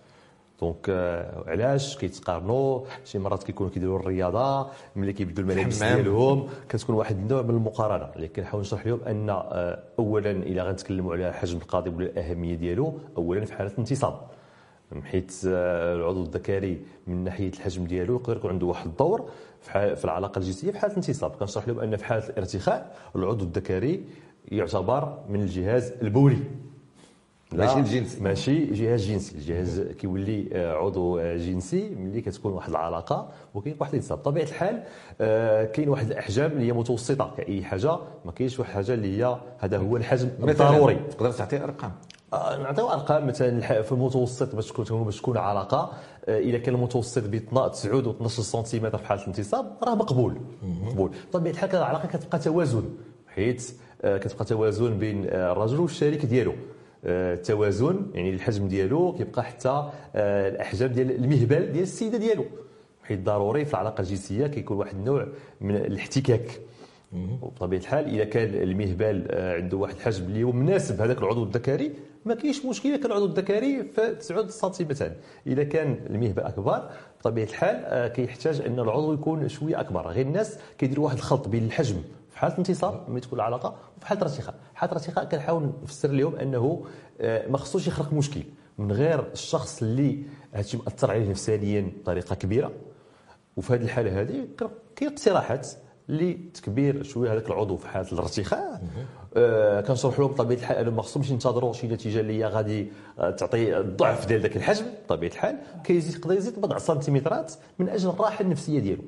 S3: دونك euh, علاش كيتقارنوا؟ شي مرات كيكونوا كيديروا الرياضة ملي كيبدلوا الملابس ديالهم كتكون واحد النوع من المقارنة. اللي كنحاول نشرح لهم أن آه، اولا إلا غنتكلموا على حجم القاضي ولا الأهمية ديالو اولا في حالة انتصاب حيت آه، العضو الذكري من ناحية الحجم ديالو يقدر يكون عنده واحد الدور في العلاقة الجنسية في حالة الانتصاب. كنشرح لهم أن في حالة الارتخاء العضو الذكري يعتبر من الجهاز البولي.
S1: ماشي الجنسي
S3: ماشي جهاز جنسي. الجهاز كيولي آه، عضو آه، جنسي ملي كتكون واحد العلاقة وكاين واحد الانتصاب بطبيعه الحال آه، كاين واحد الأحجام اللي هي متوسطة كأي حاجة ما كاينش واحد الحاجة اللي هي هذا هو الحجم الضروري.
S1: تقدر تعطي أرقام.
S3: نعطيو أرقام. مثلا في المتوسط باش تكون باش تكون علاقة اذا كان المتوسط ب 9 و 12 سنتيمتر في حالة الانتصاب راه مقبول. مقبول. بطبيعه الحال العلاقه كتبقى توازن. حيت كتبقى توازن بين الرجل والشريك ديالو. التوازن يعني الحجم ديالو كيبقى حتى آه، الأحجام ديال المهبل ديال السيدة ديالو حيت ضروري في العلاقة الجنسية كيكون واحد النوع من الاحتكاك. وبطبيعة الحال إذا كان المهبل آه، عنده واحد الحجم اللي هو مناسب هذاك العضو الذكري ما كاينش مشكل إذا كان العضو الذكري في 9 سنتيمتر. إذا كان المهبل أكبر بطبيعة الحال آه، كيحتاج أن العضو يكون شوية أكبر. غير الناس كيديروا واحد الخلط بين الحجم في حالة انتصاب ملي تكون العلاقه وفي حالة ارتخاء حالة ارتخاء كنحاول نفسر لهم أنه آه، ما خصوش يخلق مشكل من غير الشخص اللي هادشي مأثر عليه نفسانيا بطريقة كبيرة. وفي هذه الحالة هذه كاين اقتراحات لتكبير شوية هذاك العضو في حالة الارتخاء آه كنشرح لهم بطبيعة الحال أنهم ما خصهمش ينتظروا شي نتيجة اللي هي غادي آه، تعطي الضعف ديال ذاك الحجم. بطبيعة الحال كيزيد يقدر يزيد بضع سنتيمترات من أجل الراحة النفسية ديالو.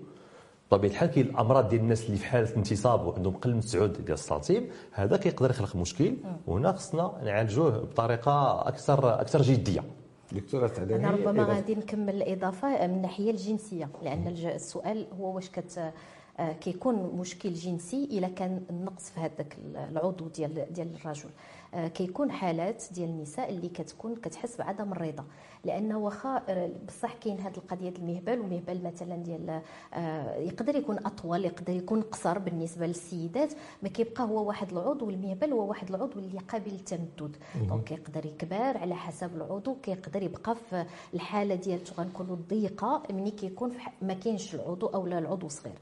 S3: بطبيعه الحال كاين الأمراض ديال الناس اللي في حالة انتصاب وعندهم قل من 9 ديال السنتيم هذا كيقدر يخلق مشكل. وهنا خصنا نعالجوه بطريقة أكثر أكثر جدية.
S2: دكتورة أنا ربما غادي نكمل الإضافة من الناحيه الجنسية لأن السؤال هو واش كت آه، كيكون مشكل جنسي إلا كان النقص في هذاك العضو ديال ديال الرجل. آه، كيكون حالات ديال النساء اللي كتكون كتحس بعدم الرضا. لأنه واخا آه، بصح كاين هذه القضية المهبل والمهبل مثلا ديال آه، يقدر يكون أطول يقدر يكون قصر بالنسبة للسيدات ما كيبقى هو واحد العضو والمهبل هو واحد العضو اللي قابل للتمدد. دونك كيقدر يكبر على حسب العضو كيقدر يبقى في الحالة ديالته غنقولوا الضيقة ملي كيكون ما كاينش العضو أو لا العضو صغير. آه،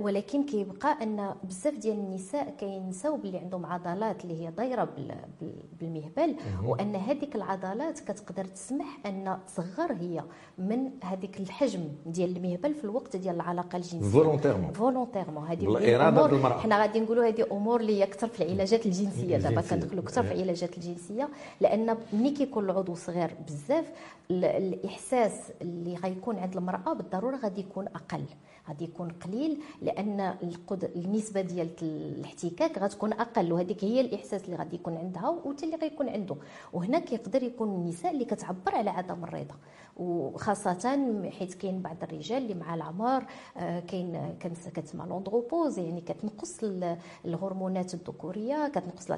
S2: ولكن كيبقى أن بزاف ديال النساء كينساو باللي عندهم عضلات اللي هي دايرة بالمهبل وأن هذيك العضلات كتقدر تسمح أن تصغر هي من هذيك الحجم ديال المهبل في الوقت ديال العلاقة الجنسية.
S1: volontairement
S2: volontairement
S1: هذه الاراده المرأة.
S2: حنا غادي نقولوا هذه أمور اللي هي أكثر في العلاجات الجنسية. دابا كندخلوا أكثر في العلاجات الجنسية لأن ملي كيكون العضو صغير بزاف الإحساس اللي غيكون عند المرأة بالضرورة غادي يكون أقل. غادي يكون قليل لأن النسبة ديال الاحتكاك غتكون أقل وهذيك هي الإحساس اللي غادي يكون عندها وحتى اللي غيكون عنده. وهنا كيقدر يكون النساء اللي كتعبر على عدم الرضا. وخاصة حيت كاين بعض الرجال اللي مع العمر آه، كاين كتسمى لوندروبوز يعني كتنقص الهرمونات الذكورية كتنقص لا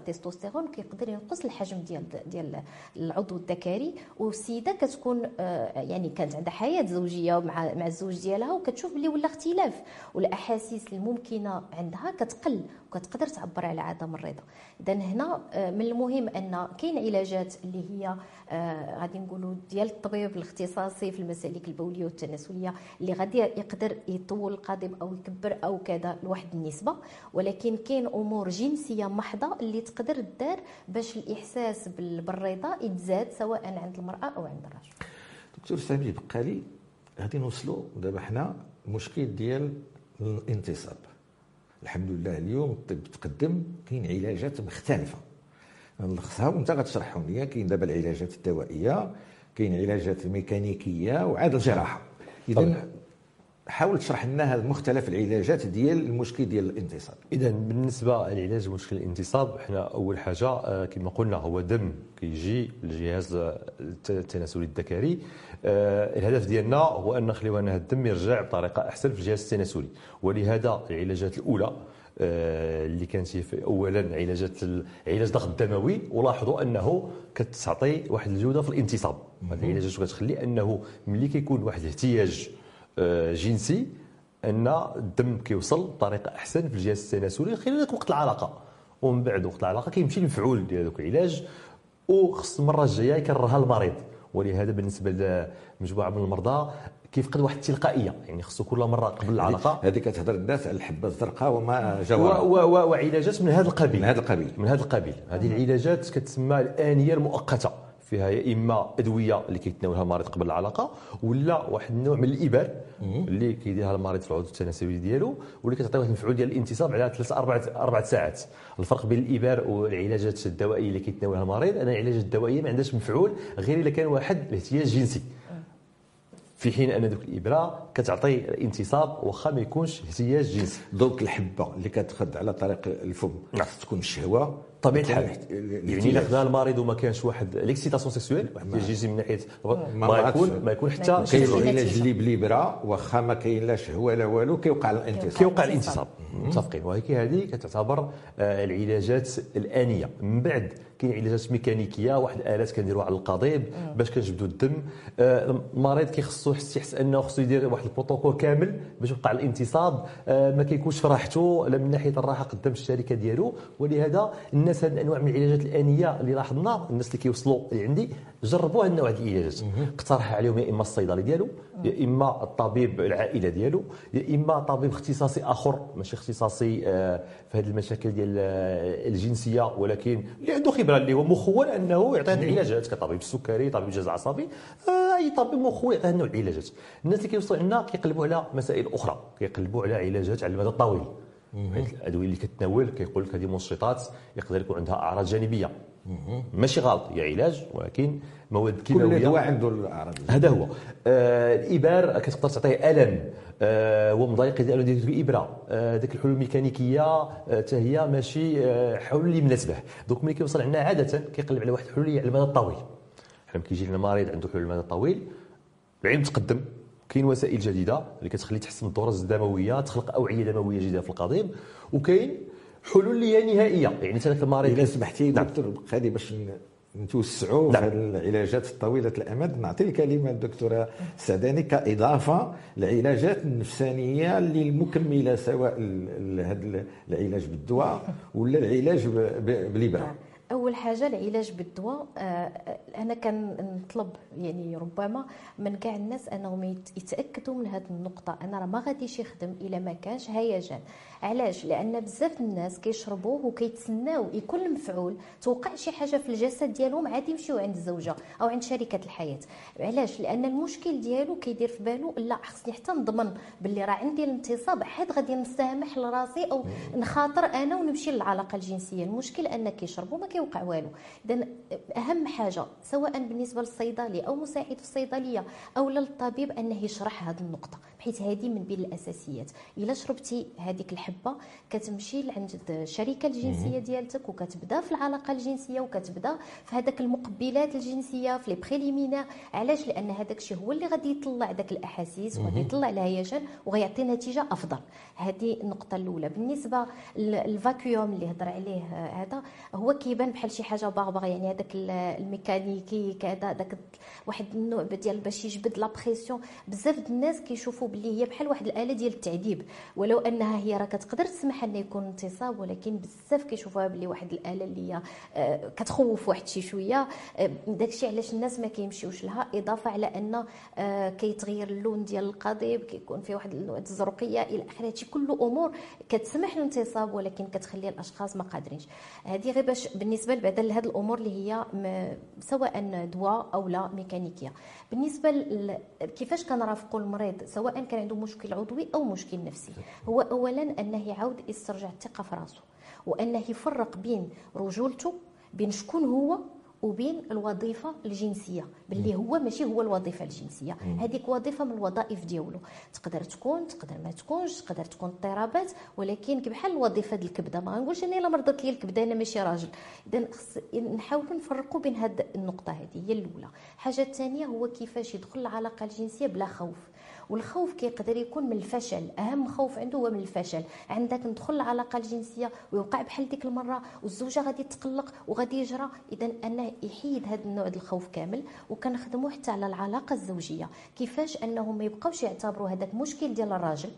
S2: كيقدر ينقص الحجم ديال ديال العضو الذكري. والسيدة كتكون آه، يعني كانت عندها حياة زوجية مع مع الزوج ديالها وكتشوف بلي ولا اختلاف. والأحاسيس الممكنة عندها كتقل وكتقدر تعبر على عدم الرضا. اذا هنا آه، من المهم أن كاين علاجات اللي هي غادي نقولوا ديال الطبيب الاختصاصي اختصاصي في المسالك البولية والتناسلية اللي غادي يقدر يطول القضيب أو يكبر أو كذا لواحد النسبة. ولكن كاين أمور جنسية محضة اللي تقدر دار باش الإحساس بالرضا يتزاد سواء عند المرأة أو عند الرجل.
S1: دكتور سامي بقى لي غادي نوصلوا دابا حنا المشكل ديال الانتصاب. الحمد لله اليوم الطب تقدم كاين علاجات مختلفة. نلخصها وانت غتشرحهم لي. كاين دابا العلاجات الدوائية كاين علاجات ميكانيكية وعاد الجراحة. اذا حاول تشرح لنا هذه مختلف العلاجات ديال المشكل ديال الانتصاب.
S3: اذا بالنسبة لعلاج مشكل الانتصاب حنا أول حاجة آه، كما قلنا هو دم كيجي للجهاز التناسلي الذكري. آه، الهدف ديالنا هو أن نخليو أن الدم يرجع بطريقة أحسن في الجهاز التناسلي. ولهذا العلاجات الأولى آه، اللي كانت اولا علاجات علاج الضغط الدموي ولاحظوا أنه كتعطي واحد الجودة في الانتصاب. هذه العلاجات كتخلي؟ أنه ملي كيكون واحد الاحتياج آه، جنسي أن الدم كيوصل بطريقة أحسن في الجهاز التناسلي خلال وقت العلاقة. ومن بعد وقت العلاقة كيمشي المفعول ديال ذوك العلاج وخص المرة الجاية يكررها المريض. ولهذا بالنسبة لمجموعة من المرضى كيفقد واحد التلقائية يعني خصو كل مرة قبل العلاقة.
S1: هذه كتهضر الناس على الحبه الزرقاء وما جواب
S3: وعلاجات من هذا القبيل.
S1: من هذا القبيل.
S3: من هذا القبيل. هذه العلاجات كتسمى الآنية المؤقتة. فيها يا إما أدوية اللي كيتناولها المريض قبل العلاقة ولا واحد النوع من الإبر اللي كيديرها المريض في العضو التناسلي ديالو واللي كتعطي واحد المفعول ديال الانتصاب على ثلاث أربع أربع ساعات. الفرق بين الإبر والعلاجات الدوائية اللي كيتناولها المريض أن العلاجات الدوائية ما عندهاش مفعول غير الا كان واحد الاحتياج جنسي. في حين أن ذوك الإبرة كتعطي الانتصاب واخا ما يكونش احتياج جنسي
S1: دونك الحبة اللي كتخد على طريق الفم.
S3: نعم.
S1: تكون الشهوه
S3: طبيعة الحال يعني إلا خدا المريض وما كانش واحد l'excitation sexuelle جيزي من ناحية ما يكون ما يكون حتى
S1: كاين العلاج اللي بالابره واخا ما كاين لا شهوة لا والو كيوقع الانتصاب.
S3: كيوقع الانتصاب. متفقين. وهيك هذه كتعتبر آه، العلاجات الآنية. من بعد كاين علاجات ميكانيكية واحد الآلات كنديروها على القضيب باش كنجبدوا الدم. آه، المريض كيخصو يحس أنه خصو يدير واحد البروتوكول كامل باش يوقع الانتصاب. آه، ما كيكونش في راحته لا من ناحية الراحة قدام الشركة ديالو. ولهذا الناس هذه الأنواع من العلاجات الآنية اللي لاحظنا الناس اللي كيوصلوا عندي جربوا هاد النوع ديال العلاجات اقترح عليهم يا إما الصيدلي ديالو يا إما الطبيب العائلة ديالو يا إما طبيب اختصاصي آخر ماشي اختصاصي آه، في هذه المشاكل ديال الجنسية ولكن اللي عنده خبرة اللي هو مخول انه يعطي هذه العلاجات كطبيب السكري طبيب الجهاز العصبي آه، أي طبيب مخول يعطي هذه العلاجات. الناس اللي كيوصلوا عندنا كيقلبوا على مسائل أخرى كيقلبوا على علاجات على المدى الطويل. الأدوية اللي كتناول كيقول لك هذه منشطات يقدر يكون عندها أعراض جانبية. ماشي غلط هي علاج ولكن مواد كيماوية.
S1: كل دواء عنده الأعراض.
S3: هذا هو. آه الابار كتقدر تعطيه ألم. آه ومضايق ديالو ديال الابره آه ديك الحلول الميكانيكية حتى آه هي ماشي آه حلول اللي مناسبة. دوك ملي كيوصل عندنا عادة كيقلب على واحد الحلول على المدى الطويل. حنا كيجي لنا مريض عنده حلول المدى الطويل العلم تقدم. كاين وسائل جديدة اللي كتخلي تحسن الدورز الدموية تخلق أوعية دموية جديدة في القضيب. وكاين حلول اللي هي نهائية. يعني
S1: ثلاث المريض إذا سمحتي نعم. دكتور هذه باش نتوسعوا نعم. في العلاجات الطويلة الأمد. نعطي الكلمة الدكتورة سعداني كإضافة للعلاجات النفسانية اللي المكملة سواء هذا العلاج بالدواء ولا العلاج بالإبرة.
S2: أول حاجة العلاج بالدواء آه، أنا كنطلب يعني ربما من كاع الناس أنهم يتأكدوا من هذه النقطة. أنا راه ما غاديش يخدم إلا ما كانش هيجان. علاش؟ لأن بزاف الناس كيشربوه وكيتسناو. يكون المفعول توقع شي حاجة في الجسد ديالهم عاد يمشيو عند الزوجه أو عند شريكه الحياة. علاش؟ لأن المشكل ديالو كيدير في بالو لا خصني حتى نضمن باللي راه عندي الانتصاب عاد غادي نسامح لراسي أو نخاطر أنا ونمشي للعلاقة الجنسية. المشكل أن كيشربوا ما كيوقع والو. اذا أهم حاجة سواء بالنسبة للصيدلي أو مساعد في الصيدلية أو للطبيب أنه يشرح هذه النقطة بحيث هذه من بين الأساسيات. إلا شربتي هذيك الحبه كتمشي لعند الشركة الجنسية ديالتك وكتبدا في العلاقة الجنسية وكتبدا في هذاك المقبلات الجنسية في les préliminaires علاش؟ لأن هذاك الشيء هو اللي غادي يطلع داك الأحاسيس وغادي يطلع الهيجان وغيعطي نتيجة أفضل. هذه النقطة الأولى. بالنسبة لل vacuum اللي هضر عليه هذا هو كيبان بحال شي حاجة barbare يعني هذاك الميكانيكي كذا داك واحد النوع ديال باش يجبد la pression بزاف الناس كيشوفوا باللي هي بحال واحد الآلة ديال التعذيب. ولو أنها هي راه كتقدر تسمح ان يكون انتصاب ولكن بزاف كيشوفوها باللي واحد الآلة اللي هي آه، كتخوف واحد شي شوية. آه، داكشي علاش الناس ما كيمشيوش لها إضافة على أن آه، كيتغير اللون ديال القضيب كيكون فيه واحد النوع الزرقية إلى آخره. هادشي كله أمور كتسمح الانتصاب ولكن كتخلي الأشخاص ما قادرينش. هذه غير باش بالنسبة لبعض هذه الأمور اللي هي سواء دواء أو لا ميكانيكية. بالنسبة كيفاش كنرافقوا المريض سواء كان عنده مشكل عضوي أو مشكل نفسي. هو اولا أنه يعاود يسترجع الثقة في راسه وأنه يفرق بين رجولته بين شكون هو وبين الوظيفة الجنسية باللي هو ماشي هو الوظيفة الجنسية. هذيك وظيفة من الوظائف ديالو. تقدر تكون تقدر ما تكونش تقدر تكون اضطرابات ولكن بحال الوظيفة ديال الكبدة ما نقولش أنا إلا مرضت لي الكبدة أنا ماشي راجل. اذا نحاولوا نفرقوا بين هذه النقطة هذه هي الأولى. الحاجة الثانية هو كيفاش يدخل العلاقة الجنسية بلا خوف. والخوف كيقدر يكون من الفشل. أهم خوف عنده هو من الفشل. عندك ندخل العلاقه الجنسية ويوقع بحال ديك المرة والزوجة غادي تقلق وغادي يجرى. اذا أنه يحيد هذا النوع الخوف كامل وكنخدموا حتى على العلاقة الزوجية. كيفاش انهم ما يبقاوش يعتبروا هذاك مشكل ديال الراجل؟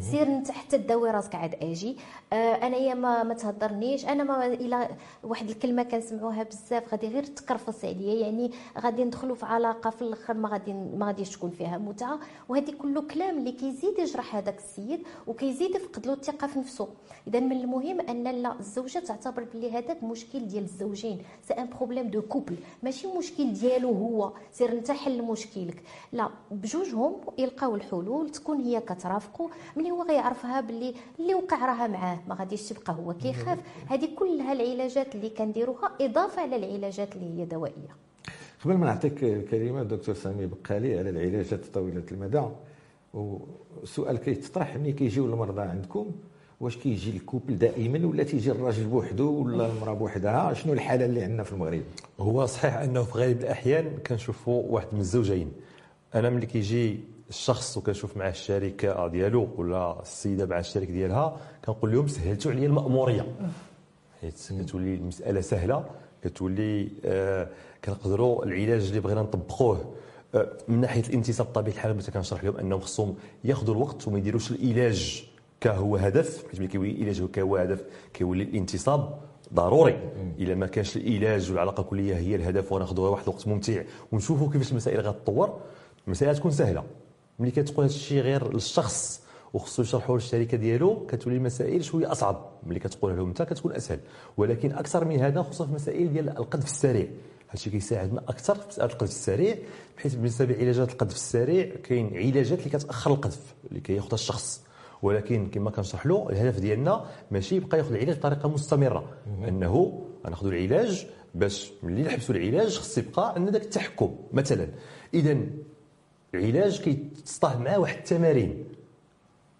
S2: سير انت حتى تداوي راسك عاد أجي. آه أنا يا ما ما تهضرنيش. أنا ما إلى واحد الكلمة كنسمعوها بزاف غادي غير تكرفص عليا. يعني غادي ندخلوا في علاقة في الآخر ما غادي ما غاديش تكون فيها متعة. وهذه كله كلام اللي كيزيد يجرح هذاك السيد وكيزيد يفقد له الثقة في نفسه. إذا من المهم أن لا الزوجة تعتبر بلي هذاك مشكل ديال الزوجين. c'est un problème de couple ماشي مشكل ديالو هو. سير انت حل مشكلك. لا بجوجهم يلقاو الحلول تكون هي كترافقوا ملي هو غيعرفها باللي اللي وقع راها معاه؟ ما غاديش تبقى هو كيخاف. هذه كلها العلاجات اللي كنديروها إضافة على العلاجات اللي هي دوائية.
S1: قبل ما نعطيك الكلمة دكتور سامي بقالي على العلاجات طويلة المدى. وسؤال كيتطرح ملي كيجيو المرضى عندكم؟ واش كيجي الكوبل دائما ولا تيجي الراجل بوحده ولا المرأة بوحدها؟ شنو الحالة اللي عندنا في المغرب؟
S3: هو صحيح أنه في غالب الأحيان كنشوفوا واحد من الزوجين. أنا ملي كيجي الشخص وكنشوف معاه الشركة ديالو ولا السيدة مع الشريك ديالها كنقول لهم سهلتوا عليا المأمورية. حيت كتولي المسألة سهلة كتولي آه كنقدروا العلاج اللي بغينا نطبقوه آه من ناحية الانتصاب بطبيعه الحال مثلا كنشرح لهم أنهم خصهم ياخذوا الوقت وما يديروش العلاج كهو هدف حيت ملي كيولي العلاج كهو هدف كيولي الانتصاب ضروري. إلا ما كانش العلاج والعلاقة الكلية هي الهدف وناخذوها واحد الوقت ممتع ونشوفوا كيفاش المسائل غتطور المسائل تكون سهلة. ملي كتقول هذا الشيء غير للشخص وخصو يشرحوا للشركة ديالو كتولي المسائل شوية أصعب. ملي كتقولها لهم انت كتكون أسهل. ولكن أكثر من هذا خصوصا في مسائل ديال القذف السريع. هادشي كيساعدنا أكثر في مساله القذف السريع بحيث بالنسبة لعلاجات القذف السريع كاين علاجات اللي كتأخر القذف اللي كياخذها الشخص. ولكن كما كنشرح له الهدف ديالنا ماشي يبقى ياخذ العلاج بطريقة مستمرة. أنه غناخذوا العلاج باش ملي نحبسوا العلاج خص يبقى عندنا ذاك التحكم. مثلا اذا العلاج كيتصطاه معاه واحد التمارين.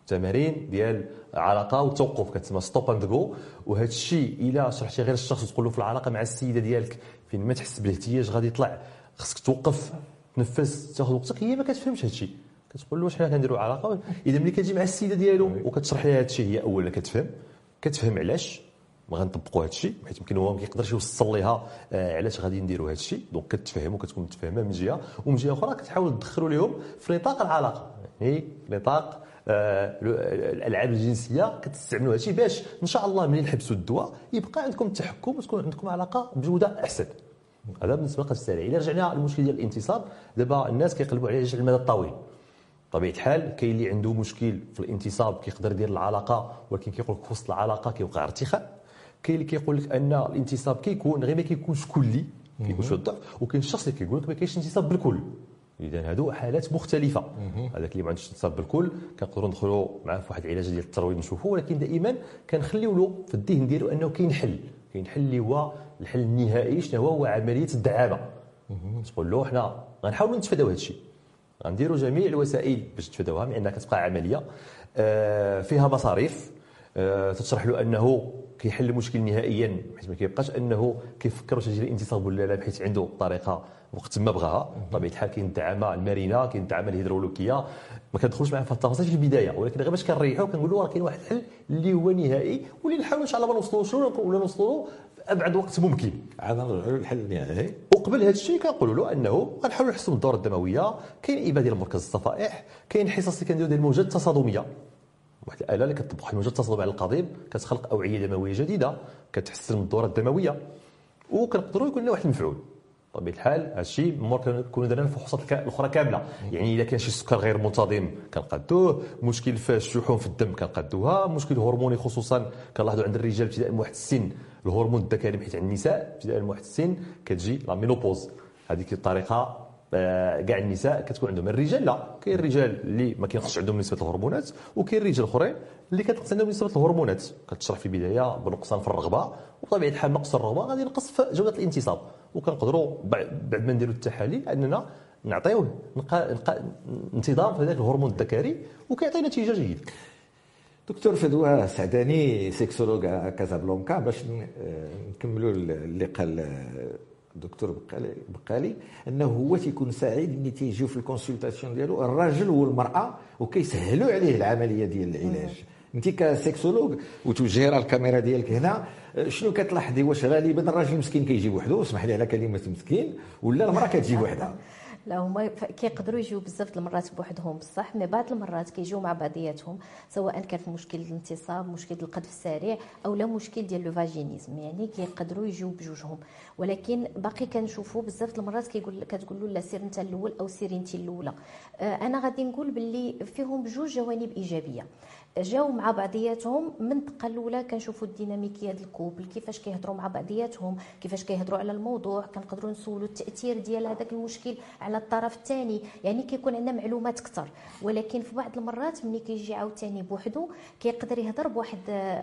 S3: تمارين ديال علاقة والتوقف كتسمى stop and go وهذا الشيء إلا شرحتي غير الشخص وتقول له في العلاقة مع السيدة ديالك فين ما تحس بالاحتياج غادي يطلع خصك توقف تنفس تاخذ وقتك هي ما كتفهمش هذا الشيء. كتقول له حنا كنديروا علاقة؟ إذا ملي كتجي مع السيدة ديالو وكتشرح لها هذا الشيء هي أولا كتفهم كتفهم علاش. غنطبقوا هذا الشيء حيت يمكن هو ما كيقدرش يوصل لها آه علاش غادي نديروا هذا الشيء دونك كتفهم وكتكون متفاهمة من جهة. ومن جهة أخرى كتحاول تدخلوا لهم في نطاق العلاقة. يعني نطاق آه الألعاب الجنسية كتستعملوا هذا الشيء باش إن شاء الله ملي نحبسوا الدواء يبقى عندكم التحكم وتكون عندكم علاقة بجودة أحسن. هذا بالنسبة للقذف السريع. إلا رجعنا للمشكل ديال الانتصاب دابا الناس كيقلبوا على على المدى الطويل. بطبيعه الحال كاين اللي عنده مشكل في الانتصاب كيقدر يدير العلاقة ولكن كيقول لك وسط العلاقة كيوقع ارتخاء. كاين اللي كيقول لك أن الانتصاب كيكون غير ما كيكونش كلي كيكون شوية الضعف وكاين الشخص اللي كيقول لك ما كاينش انتصاب بالكل. إذا هادو حالات مختلفة. هذاك اللي ما عندوش انتصاب بالكل كنقدروا ندخلوا معاه في واحد العلاج ديال الترويض نشوفوا ولكن دائما كنخليو له في الذهن ديالو أنه كاين حل. كاين حل اللي هو الحل النهائي شنو هو؟ هو عملية الدعامه تقول له حنا غنحاولوا نتفاداو هذا الشيء غنديروا جميع الوسائل باش تفاداوها من انها كتبقى عملية. آه، فيها مصاريف. آه، تشرح له أنه كيحل المشكل نهائيا بحيث ما كيبقاش أنه كيفكر واش يجري الانتصاب ولا لا بحيث عنده طريقة وقت ما بغاها. بطبيعه الحال كاين الدعامه المرنه كاين الدعامه الهيدرولوكية. ما كندخلوش معاه في التفاصيل في البدايه ولكن غير باش كنريحو كنقول له راه كاين واحد الحل اللي هو نهائي واللي نحاولوا إن شاء الله ما نوصلوش ولا نوصلوا أبعد وقت ممكن.
S1: عاد نرجعوا للحل النهائي.
S3: وقبل هذا الشيء كنقولوا له أنه غنحاولوا نحسنوا الدورة الدموية. كاين إبادة ديال مركز الصفائح كاين حصص اللي كنديروا ديال الموجات التصادميه واحد الاله اللي كتطبق الموجات التصادميه على القضيب كتخلق أوعية دموية جديدة كتحسن من الدورة الدموية وكنقدروا يكون لنا واحد المفعول. بطبيعه الحال هذا الشيء مور كنكونوا درنا الفحوصات الأخرى كاملة. يعني إذا كان شي سكر غير منتظم كنقادوه مشكل في الشحوم في الدم كنقادوها مشكل هرموني خصوصا كنلاحظوا عند الرجال ابتداء من واحد السن الهرمون الذكري حيت عند النساء ابتداء من واحد السن كتجي لا مينوبوز هذيك الطريقة كاع النساء كتكون عندهم الرجال لا كاين الرجال اللي ما كينقصش عندهم نسبة الهرمونات وكاين الرجال اخرين اللي كتنقص عندهم نسبة الهرمونات. كتشرح في البداية بنقصان في الرغبة وبطبيعه الحال نقص الرغبة غادي ينقص في جودة الانتصاب. وكنقدروا بعد ما نديروا التحاليل أننا نعطيوه انتظام في هذاك الهرمون الذكري وكيعطي نتيجة جيدة.
S1: دكتور فدوى سعداني sexologue Casablanca باش نكملوا اللي قال الدكتور بقالي أنه هو تيكون سعيد ملي تيجيو في ال consultation ديالو الراجل والمرأة وكيسهلوا عليه العملية ديال العلاج. أنت ك sexologue وتوجهي راه الكاميرا ديالك هنا شنو كتلاحظي؟ واش غالبا الراجل مسكين كيجيب وحده اسمح لي على كلمة مسكين ولا المرأة كتجيب وحدها؟
S2: لا هما كيقدروا يجيو بزاف المرات بوحدهم بصح mais بعض المرات كيجيو مع بعضياتهم سواء كان في مشكل الانتصاب مشكل القذف السريع أو لا مشكل ديال le vaginisme يعني كيقدروا يجيو بجوجهم. ولكن باقي كنشوفوا بزاف المرات كيقول كتقول له لا سير انت الأول أو سيري انت الأولى. أنا غادي نقول باللي فيهم بجوج جوانب إيجابية. جاو مع بعضياتهم من الدقه الاولى كنشوفوا الديناميكية ديال ال couple كيفاش كيهضروا مع بعضياتهم كيفاش كيهضروا على الموضوع كنقدروا نسولوا التأثير ديال هذاك المشكل على الطرف الثاني. يعني كيكون عندنا معلومات أكثر. ولكن في بعض المرات ملي كيجي عاوتاني بوحدو كيقدر يهضر بواحد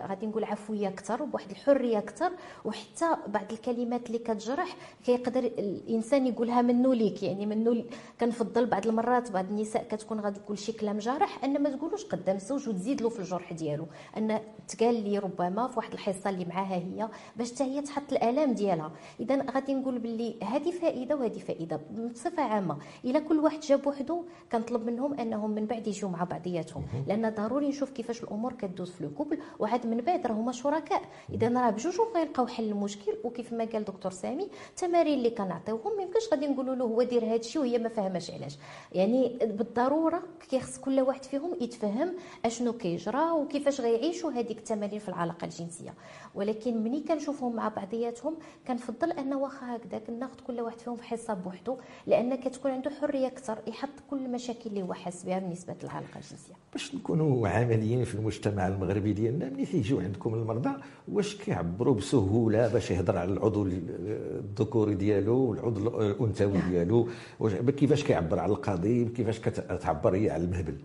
S2: غادي نقول عفوية أكثر وبواحد الحرية أكثر. وحتى بعض الكلمات اللي كتجرح كيقدر الإنسان يقولها منو ليك يعني منو كنفضل بعض المرات بعض النساء كتكون غادي تقول شي كلام جارح أن ما تقولوش قدام الزوج وتزيد له في الجرح ديالو. أن تقال لي ربما في واحد الحصة اللي معاها هي باش حتى هي تحط الالام ديالها. اذا غادي نقول باللي هذه فائدة وهذه فائدة بصفة عامة. إلا كل واحد جاب وحده كنطلب منهم أنهم من بعد يجيو مع بعضياتهم. لأن ضروري نشوف كيفاش الأمور كدوز في الكوبل وعاد من بعد راه هما شركاء. اذا راه بجوجهم غيلقاو حل المشكل وكيف ما قال دكتور سامي التمارين اللي كنعطيوهم ما يمكنش غادي نقولوا له هو دير هذا الشيء وهي ما فاهماش علاش. يعني بالضرورة كيخص كل واحد فيهم يتفهم أشنو كيجرى وكيفاش غيعيشوا هذيك التمارين في العلاقة الجنسية. ولكن ملي كنشوفهم مع بعضياتهم كنفضل أن واخا هكذاك ناخذ كل واحد فيهم في حصة بوحدو لأن كتكون عنده حرية أكثر يحط كل المشاكل اللي هو حاس بها بالنسبة للعلاقة الجنسية.
S1: باش نكونوا عمليين في المجتمع المغربي ديالنا ملي تيجيو عندكم المرضى واش كيعبروا بسهولة باش يهضر على العضو الذكوري ديالو والعضو الأنثوي ديالو؟ كيفاش كيعبر على القضيب؟ كيفاش كتعبر هي على المهبل؟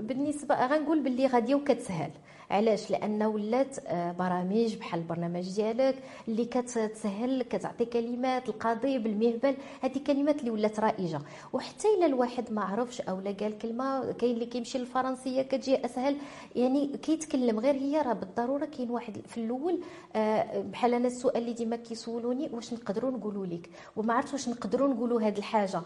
S2: بالنسبة غنقول باللي غاديه وكتسهل. علاش؟ لأن ولات آه، برامج بحال البرنامج ديالك اللي كتسهل كتعطي كلمات القضيب المهبل هذه كلمات اللي ولات رائجة. وحتى إلا الواحد ما عرفش أو لا قال كلمة كاين اللي كيمشي للفرنسية كتجي أسهل. يعني كيتكلم غير هي راه بالضرورة كاين واحد في الأول آه، بحال أنا السؤال اللي ديما كيسولوني واش نقدروا نقولوا لك؟ وما عرفتش واش نقدروا نقولوا هذه الحاجة.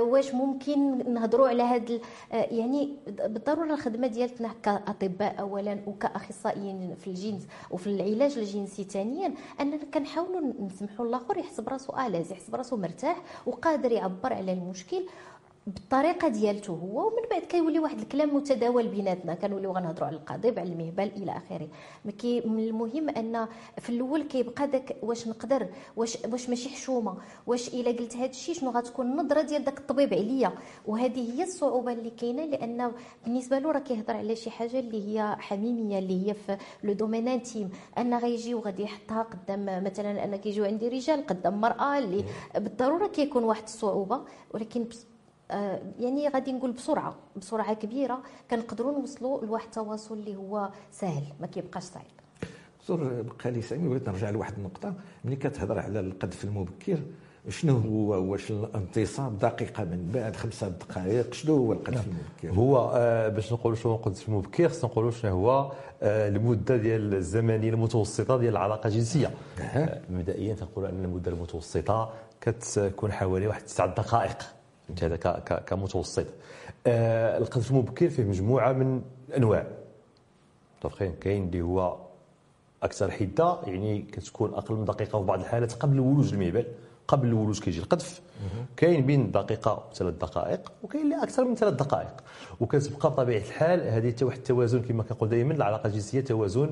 S2: واش ممكن نهضروا على هذا يعني بالضرورة الخدمة ديالتنا كأطباء اولا وكاخصائيين في الجنس وفي العلاج الجنسي ثانيا أننا كنحاولوا نسمحوا الآخر يحس براسو الاز يحس براسو مرتاح وقادر يعبر على المشكل بالطريقة ديالته هو ومن بعد كيولي واحد الكلام متداول بيناتنا. كنوليو غنهضروا على القضيب على المهبل إلى آخره. من المهم أن في الأول كيبقى داك واش نقدر واش واش ماشي حشومة واش إلا قلت هذا الشيء شنو غتكون النظرة ديال داك الطبيب عليا. وهذه هي الصعوبة اللي كاينة لأن بالنسبة له راه كيهضر على شي حاجة اللي هي حميمية اللي هي في le domaine intime. ان غيجي وغادي يحطها قدام مثلا أنا كيجيو عندي رجال قدام مرأة اللي بالضرورة كيكون واحد الصعوبة. ولكن يعني غادي نقول بسرعة بسرعة كبيرة كنقدروا نوصلوا لواحد التواصل اللي هو سهل ما كيبقاش صعيب.
S1: دكتور بقى لي سامي بغيت نرجع لواحد النقطة. ملي كتهضر على القذف المبكر شنو هو واش الانتصاب دقيقة من بعد خمسة دقائق؟ شنو هو القذف المبكر؟
S3: هو آه باش نقولوا شنو هو القذف المبكر خصنا نقولوا شنو هو آه المدة ديال الزمنية المتوسطة ديال العلاقة الجنسية. آه مبدئيا تنقولوا أن المدة المتوسطة كتكون حوالي واحد تسع دقائق. هذا كمتوسط. آه القذف المبكر فيه مجموعة من الانواع متفقين كاين اللي هو أكثر حدة يعني كتكون أقل من دقيقة في بعض الحالات قبل ولوج المهبل قبل الولوج كيجي القذف. كاين بين دقيقة وثلاث دقائق وكاين اللي أكثر من ثلاث دقائق. وكتبقى بطبيعة الحال هذه حتى واحد التوازن كما كنقول دائما العلاقة الجنسية توازن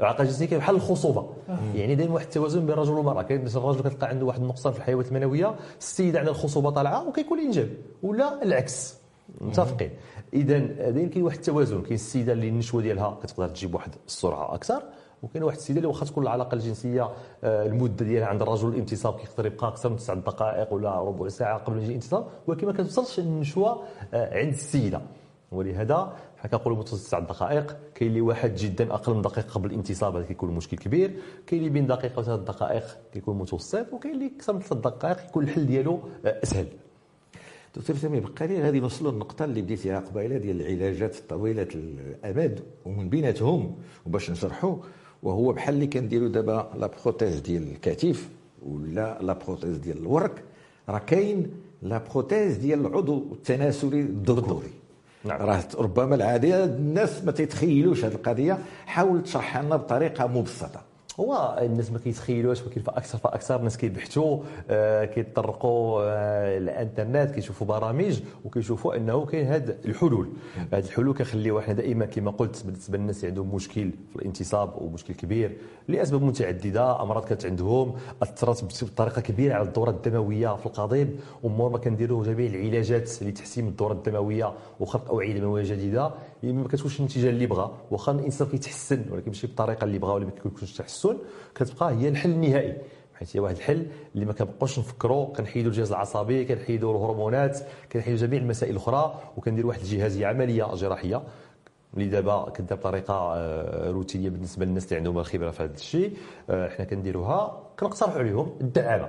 S3: العلاقة الجنسية كاين بحال الخصوبة. يعني دائما واحد التوازن بين الرجل والمراه كاين الرجل كتلقى عنده واحد النقصان في الحيويه المنوية السيدة عندها الخصوبة طالعة وكيكون الانجاب ولا العكس. متفقين. اذا دايما كاين واحد التوازن. كاين السيدة اللي النشوة ديالها كتقدر تجيب واحد السرعة أكثر. وكاين واحد السيدة اللي واخا تكون العلاقة الجنسية آه، المدة ديالها عند الرجل الانتصاب كيقدر يبقى أكثر من تسع دقائق ولا ربع ساعة قبل يجي الانتصاب ولكن ما كتوصلش النشوه آه، عند السيدة. ولهذا حنا كنقولوا متوسط تسع دقائق كاين اللي واحد جدا أقل من دقيقة قبل الانتصاب هذا كيكون مشكل كبير. كاين اللي بين دقيقة وثلاث دقائق كيكون متوسط وكاين اللي أكثر من ثلاث دقائق يكون الحل ديالو آه، أسهل.
S1: دكتور سامي بقى غادي نوصلوا للنقطة اللي بديتيها قبيلة ديال العلاجات طويلة الأمد ومن بيناتهم وباش نشرحوا وهو بحال اللي كنديروا دابا la prothèse ديال الكتف ولا la prothèse ديال الورك راه كاين la prothèse ديال العضو التناسلي الذكوري
S3: نعم.
S1: راه ربما العاديه الناس ما تيتخيلوش هذه القضية حاول تشرحها لنا بطريقة مبسطة
S3: هو الناس ما كيتخيلوش ولكن فاكثر فأكثر الناس كيبحثوا آه، كيتطرقوا آه، الإنترنت كيشوفوا برامج وكيشوفوا إنه كاين هاد الحلول. هاد الحلول كنخليوها حنا دائما كما قلت بالنسبة للناس اللي عندهم مشكل في الانتصاب ومشكل كبير لأسباب متعددة أمراض كانت عندهم اثرت بطريقة كبيرة على الدورة الدموية في القضيب امور ما كنديروا جميع العلاجات لتحسين الدورة الدموية وخلق أوعية دموية جديدة. ما كتكونش النتيجه اللي بغى واخا الإنسان كيتحسن ولكن ماشي بالطريقة اللي بغى ولا ما كيكونش تحسن كتبقى هي الحل النهائي. حيت هي واحد الحل اللي ما كنبقاوش نفكروا كنحيدوا الجهاز العصبي كنحيدوا الهرمونات كنحيدوا جميع المسائل الأخرى وكنديروا واحد الجهازية عملية جراحية اللي دابا كدار بطريقة آه، روتينية بالنسبة للناس اللي عندهم الخبرة في هذا الشيء. آه، حنا كنديروها كنقترحوا عليهم الدعامة.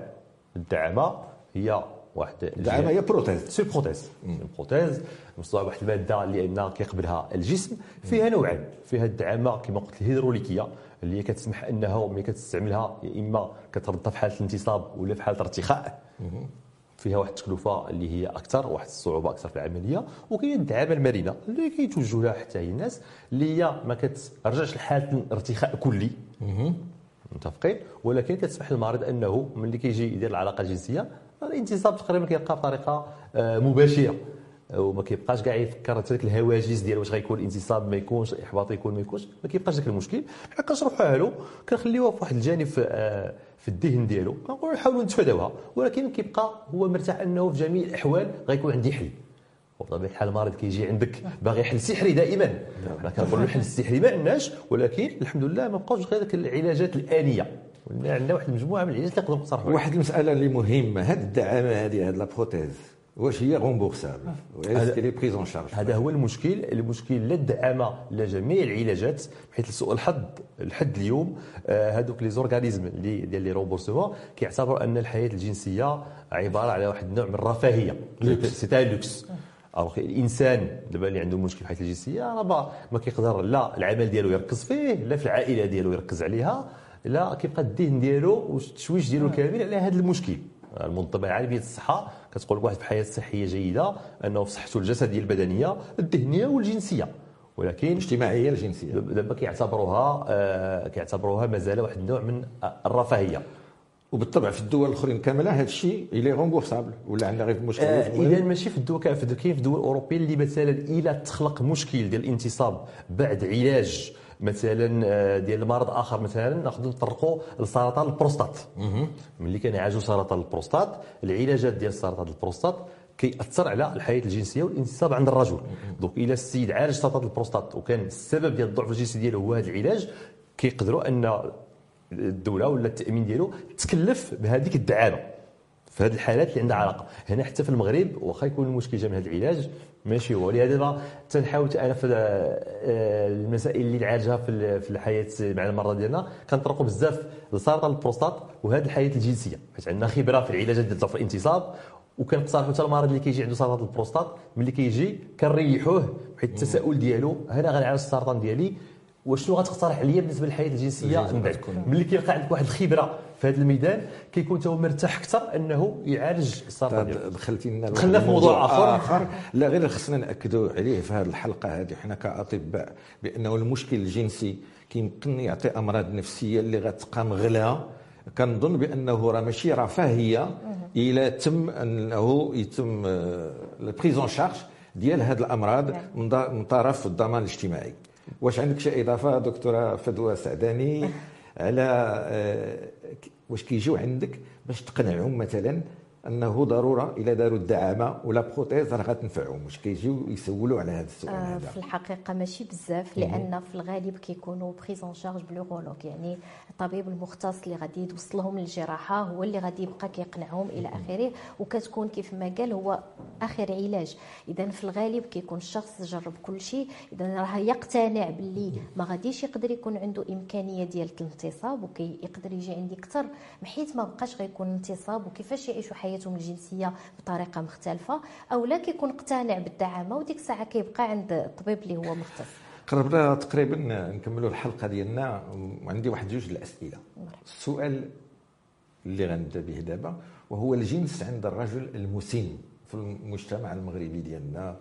S3: الدعامة هي واحد
S1: الدعامه هي prothèse
S3: c'est prothèse. prothèse. مصنوعه بواحد الماده اللي أن كيقبلها الجسم فيها نوعين. فيها الدعامة كما قلت الهيدروليكية اللي هي كتسمح أنها ملي كتستعملها يا إما كتردها في حالة الانتصاب ولا في حالة ارتخاء فيها واحد التكلفة اللي هي أكثر واحد الصعوبة أكثر في العملية. وكاين الدعامة المرنة اللي كيتوجهوا لها حتى هي الناس اللي هي ما كترجعش لحالة الارتخاء كلي. متفقين؟ ولكن كتسمح للمريض أنه ملي كيجي يدير العلاقة الجنسية الانتصاب تقريبا كيبقى بطريقه آه، مباشرة. وما كيبقاش كاع يفكر حتى الهواجس ديال واش غيكون الانتصاب ما يكونش الاحباط يكون ما يكونش ما كيبقاش ذاك المشكل. حنا كنشرحوها له كنخليوها في واحد الجانب في, آه، في الذهن ديالو. كنقولوا نحاولوا نتفاداوها ولكن كيبقى هو مرتاح أنه في جميع الأحوال غيكون عندي حل. وبطبيعة الحال المريض كيجي عندك باغي حل سحري دائما. حنا كنقولوا الحل السحري ما عندناش ولكن الحمد لله ما بقاوش غير العلاجات الآنية. عندنا واحد المجموعة من العلاجات اللي نقدروا نقترحوا
S1: واحد المسألة اللي مهمة هذه الدعامة هذه هذه la prothèse واش هي remboursable واش les prises charge
S3: هذا هو المشكل المشكل لا الدعامة لا جميع العلاجات بحيث لسوء الحظ لحد اليوم آه، هذوك les organismes اللي ديال لي remboursement كيعتبروا أن الحياة الجنسية عبارة على واحد النوع من الرفاهية. سي لوكس الوغ الإنسان دابا اللي عنده مشكل في الحياة الجنسية راه ما كيقدر لا العمل ديالو يركز فيه لا في العائلة ديالو يركز عليها. لا كيبقى الذهن ديالو والتشويش ديالو كامل على هذا المشكل. المنظمه العالميه للصحه كتقول واحد في حياه صحية جيدة أنه في صحته الجسدية البدنية الذهنية والجنسية. ولكن
S1: الاجتماعية الجنسيه
S3: دابا كيعتبروها آه كيعتبروها مازال واحد النوع من الرفاهية.
S1: وبالطبع في الدول الأخرين كاملة هذا الشيء il est remboursable ولا عندنا غير مشكل
S3: آه إذا ماشي في الدول كاين في الدول الأوروبية اللي مثلا إلى تخلق مشكل ديال الانتصاب بعد علاج مثلا آه، ديال المرض آخر مثلا ناخذ نطرقوا لسرطان البروستات. ملي كنعالجوا سرطان البروستات العلاجات ديال سرطان البروستات كيأثر على الحياة الجنسية والانتصاب عند الرجل. donc إلى السيد عالج سرطان البروستات وكان السبب ديال الضعف الجنسي ديالو هو هذا العلاج كيقدروا أن الدولة ولا التأمين ديالو تكلف بهذيك الدعامة. في هذه الحالات اللي عندها علاقة. هنا حتى في المغرب واخا يكون المشكل جا من هذا العلاج ماشي هو. لهذا تنحاول أنا في آه، المسائل اللي نعالجها في الحياة مع المرضى ديالنا. كنطرقوا بزاف لسرطان البروستات وهذه الحياة الجنسية. حيت عندنا خبرة في العلاجات ديال ضعف الانتصاب وكنقترحوا حتى المريض اللي كيجي عنده سرطان البروستات. ملي كيجي كنريحوه حيت التساؤل ديالو هنا غنعالج السرطان ديالي. وشنو غتقترح عليا بالنسبة للحياة
S1: الجنسية
S3: من بعد؟ ملي كيلقى عندك واحد الخبرة في هذا الميدان كيكون هو مرتاح أكثر انه يعالج السرطان ديالو.
S1: دخلتي لنا
S3: دخلنا في موضوع آخر.
S1: آخر. لا غير خصنا نأكدوا عليه في هذه الحلقة هذه. حنا كأطباء بأنه المشكل الجنسي كيمكن يعطي أمراض نفسية اللي غتبقى مغلى كنظن بأنه راه ماشي رفاهيه إلى تم أنه يتم ال prise en charge ديال هذه الأمراض من ض- من طرف الضمان الاجتماعي. واش عندك شي إضافة دكتورة فدوى سعداني؟ على آه، واش كيجيو عندك باش تقنعهم مثلا أنه ضرورة إلى داروا الدعامة ولا prothèse راه غتنفعهم واش كيجيو يسولوا على هذا السؤال
S2: آه،
S1: هذا.
S2: في الحقيقة ماشي بزاف لأن في الغالب كيكونوا prise en charge par l'urologue يعني الطبيب المختص اللي غادي يوصلهم للجراحة هو اللي غادي يبقى كيقنعهم إلى آخره وكتكون كيف ما قال هو آخر علاج. اذا في الغالب كيكون الشخص جرب كل شيء اذا راه يقتنع باللي ما غاديش يقدر يكون عنده إمكانية ديال الانتصاب وكيقدر يجي عندي أكثر حيت ما بقاش غيكون انتصاب وكيفاش يعيشوا حياتهم الجنسية بطريقة مختلفة أو لا كيكون اقتنع بالدعامة وديك الساعة كيبقى عند الطبيب اللي هو مختص.
S1: قربنا تقريبا نكملوا الحلقة ديالنا. وعندي واحد جوج الأسئلة. السؤال اللي غنبدأ به دابا وهو الجنس عند الرجل المسن في المجتمع المغربي ديالنا.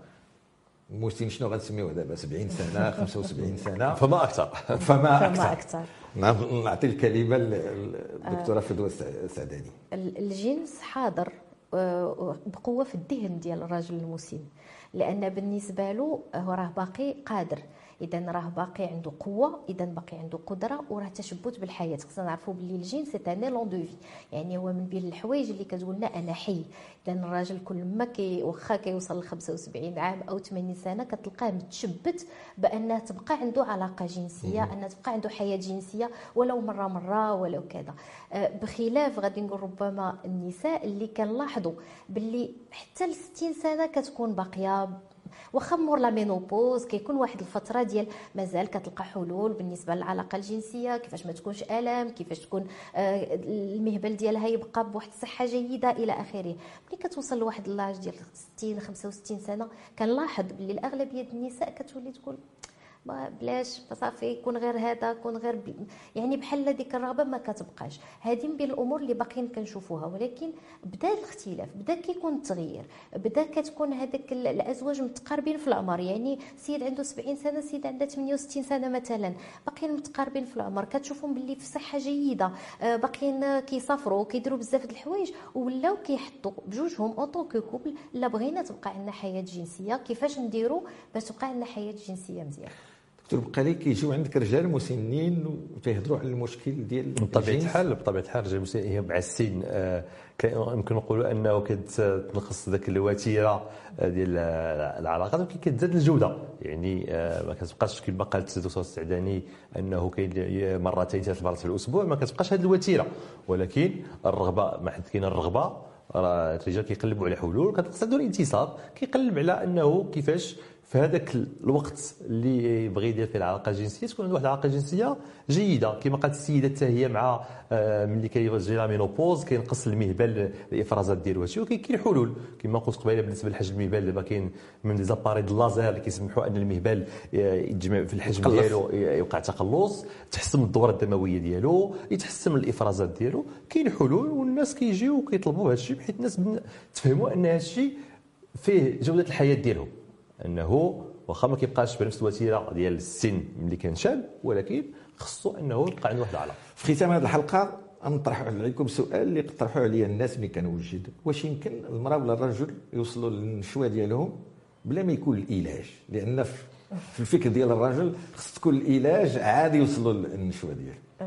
S1: المسن شنو غنسميوه دابا؟ 70 سنة 75 سنة.
S3: فما أكثر.
S1: فما
S2: فما
S1: أكثر. نعطي الكلمة للدكتوره فدوى السعداني.
S2: ال- الجنس حاضر آه، بقوة في الذهن ديال الرجل المسن لأن بالنسبة له هو راه باقي قادر. إذا راه باقي عنده قوة إذا باقي عنده قدرة وراه تشبت بالحياة. خصنا نعرفوا باللي الجنس c'est un élan de vie يعني هو من بين الحوايج اللي كتقول لنا أنا حي إذا الراجل كل ما كي واخا كيوصل ل 75 عام أو 80 سنة كتلقاه متشبت بأنه تبقى عنده علاقة جنسية أنه تبقى عنده حياة جنسية ولو مرة مرة ولو كذا. آه، بخلاف غادي نقول ربما النساء اللي كنلاحظوا باللي حتى ل 60 سنة كتكون باقية واخا مور la ménopause كيكون واحد الفترة ديال مازال كتلقى حلول بالنسبة للعلاقة الجنسية كيفاش ما تكونش آلام كيفاش تكون آه، المهبل ديالها يبقى بواحد الصحة جيدة إلى آخره. ملي كتوصل لواحد ال l'âge ديال 60 65 سنة كنلاحظ باللي الأغلبية النساء كتولي تقول بلاش صافي يكون غير هذا يكون غير ب... يعني بحال ديك الرغبة ما كتبقاش. هذه من بين الأمور اللي باقيين كنشوفوها ولكن بدا الاختلاف بدا كيكون التغيير بدا كتكون هذاك ال- الأزواج متقاربين في العمر. يعني سيد عنده 70 سنة سيد عندها 68 سنة مثلا. باقيين متقاربين في العمر كتشوفهم باللي في صحة جيدة. آه، باقيين كيسافروا كيديروا بزاف د الحوايج ولاو كيحطوا بجوجهم en cou- couple لا بغينا تبقى عندنا حياة جنسية. كيفاش نديروا باش تبقى عندنا حياة جنسية مزيانه
S1: دكتور بقالي كيجيو عندك رجال مسنين وتيهضروا على المشكل ديال
S3: بطبيعه. الحال بطبيعه الحال الرجال المسن هي مع السن آه، يمكن نقولوا أنه كتنقص ذاك الوتيرة آه، ديال آه، العلاقات ولكن كتزاد الجودة يعني ما كتبقاش كما قالت الدكتور السعداني أنه كاين مرتين ثلاث مرات في الأسبوع ما كتبقاش هذه الوتيرة ولكن الرغبة ما حد كاين الرغبة راه الرجال كيقلبوا على حلول عنده الانتصاب كيقلب على أنه كيفاش في هذاك الوقت اللي يبغي يدير فيه العلاقة الجنسية تكون عنده واحد العلاقة جنسيه جيدة. كما قالت السيدة حتى هي مع آه، ملي كيجي la ménopause كينقص المهبل الافرازات ديالو هادشي ولكن كاين حلول كما قلت قبيلة بالنسبة لحجم المهبل دابا كاين من les appareils laser اللي كيسمحوا أن المهبل آه، يتجمع في الحجم. ديالو يوقع تقلص تحسن الدورة الدموية ديالو يتحسن الإفرازات ديالو. كاين حلول والناس كيجيو وكيطلبوا هذا الشيء بحيث الناس تفهموا أن هذا الشيء فيه جودة الحياة ديالهم. أنه واخا ما كيبقاش بنفس الوتيره ديال السن ملي كان شاب ولكن خصو أنه يبقى عنده واحد العلاقة.
S1: في ختام هذه الحلقة نطرح عليكم سؤال اللي طرحوه عليا الناس ملي كنوجد. واش يمكن المرأة ولا الرجل يوصلوا للنشوة ديالهم بلا ما يكون العلاج لأن في الفكر ديال الرجل خص تكون العلاج عادي يوصلوا للنشوة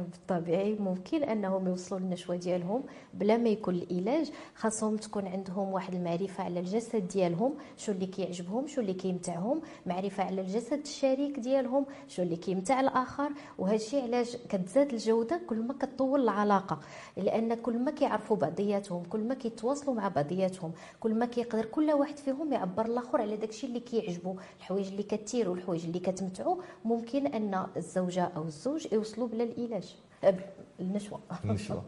S2: بالطبيعي ممكن أنهم يوصلوا للنشوة ديالهم بلا ما يكون العلاج خاصهم تكون عندهم واحد المعرفة على الجسد ديالهم شو اللي كيعجبهم شو اللي كيمتعهم معرفة على الجسد الشريك ديالهم شو اللي كيمتع الآخر وهذا الشيء علاش كتزاد الجودة كل ما كتطول العلاقة. لأن كل ما كيعرفوا بعضياتهم كل ما كيتواصلوا مع بعضياتهم كل ما كيقدر كل واحد فيهم يعبر الآخر على داك الشيء اللي كيعجبو الحوايج اللي كتيروا الحوايج اللي كتمتعوا ممكن أن الزوجة أو الزوج يوصلوا بلا العلاج. النشوة.
S1: النشوة.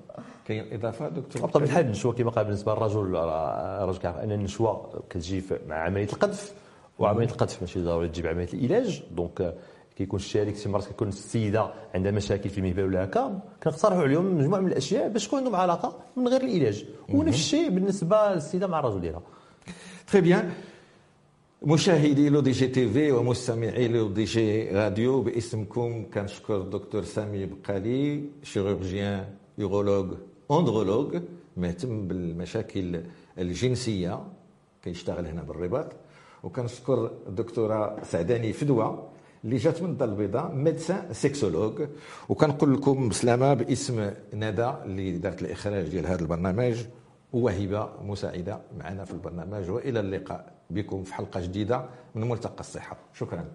S1: كاين إضافة دكتور؟
S3: بطبيعه الحال النشوة كما قال بالنسبة للرجل راه الرجل كيعرف أن النشوة كتجي مع عملية القذف وعملية القذف ماشي ضروري تجي بعملية العلاج. donc كيكون الشريك شي مرات كيكون السيدة عندها مشاكل في المهبل ولا هكا كنقترحوا عليهم مجموعة من الأشياء باش تكون عندهم علاقة من غير العلاج. ونفس الشيء بالنسبة للسيدة مع الرجل ديالها.
S1: très bien مشاهدي لو دي جي تي في ومستمعي لو دي جي راديو باسمكم كنشكر الدكتور سامي بقالي chirurgien urologue andrologue مهتم بالمشاكل الجنسية. كيشتغل هنا بالرباط. وكنشكر الدكتوره سعداني فدوى اللي جات من الدار البيضاء ميدسان سيكسولوج. وكنقول لكم بسلامة باسم ندى اللي دارت الإخراج ديال هذا البرنامج. ووهبه مساعدة معنا في البرنامج. وإلى اللقاء. بكم في حلقة جديدة من ملتقى الصحة. شكرا.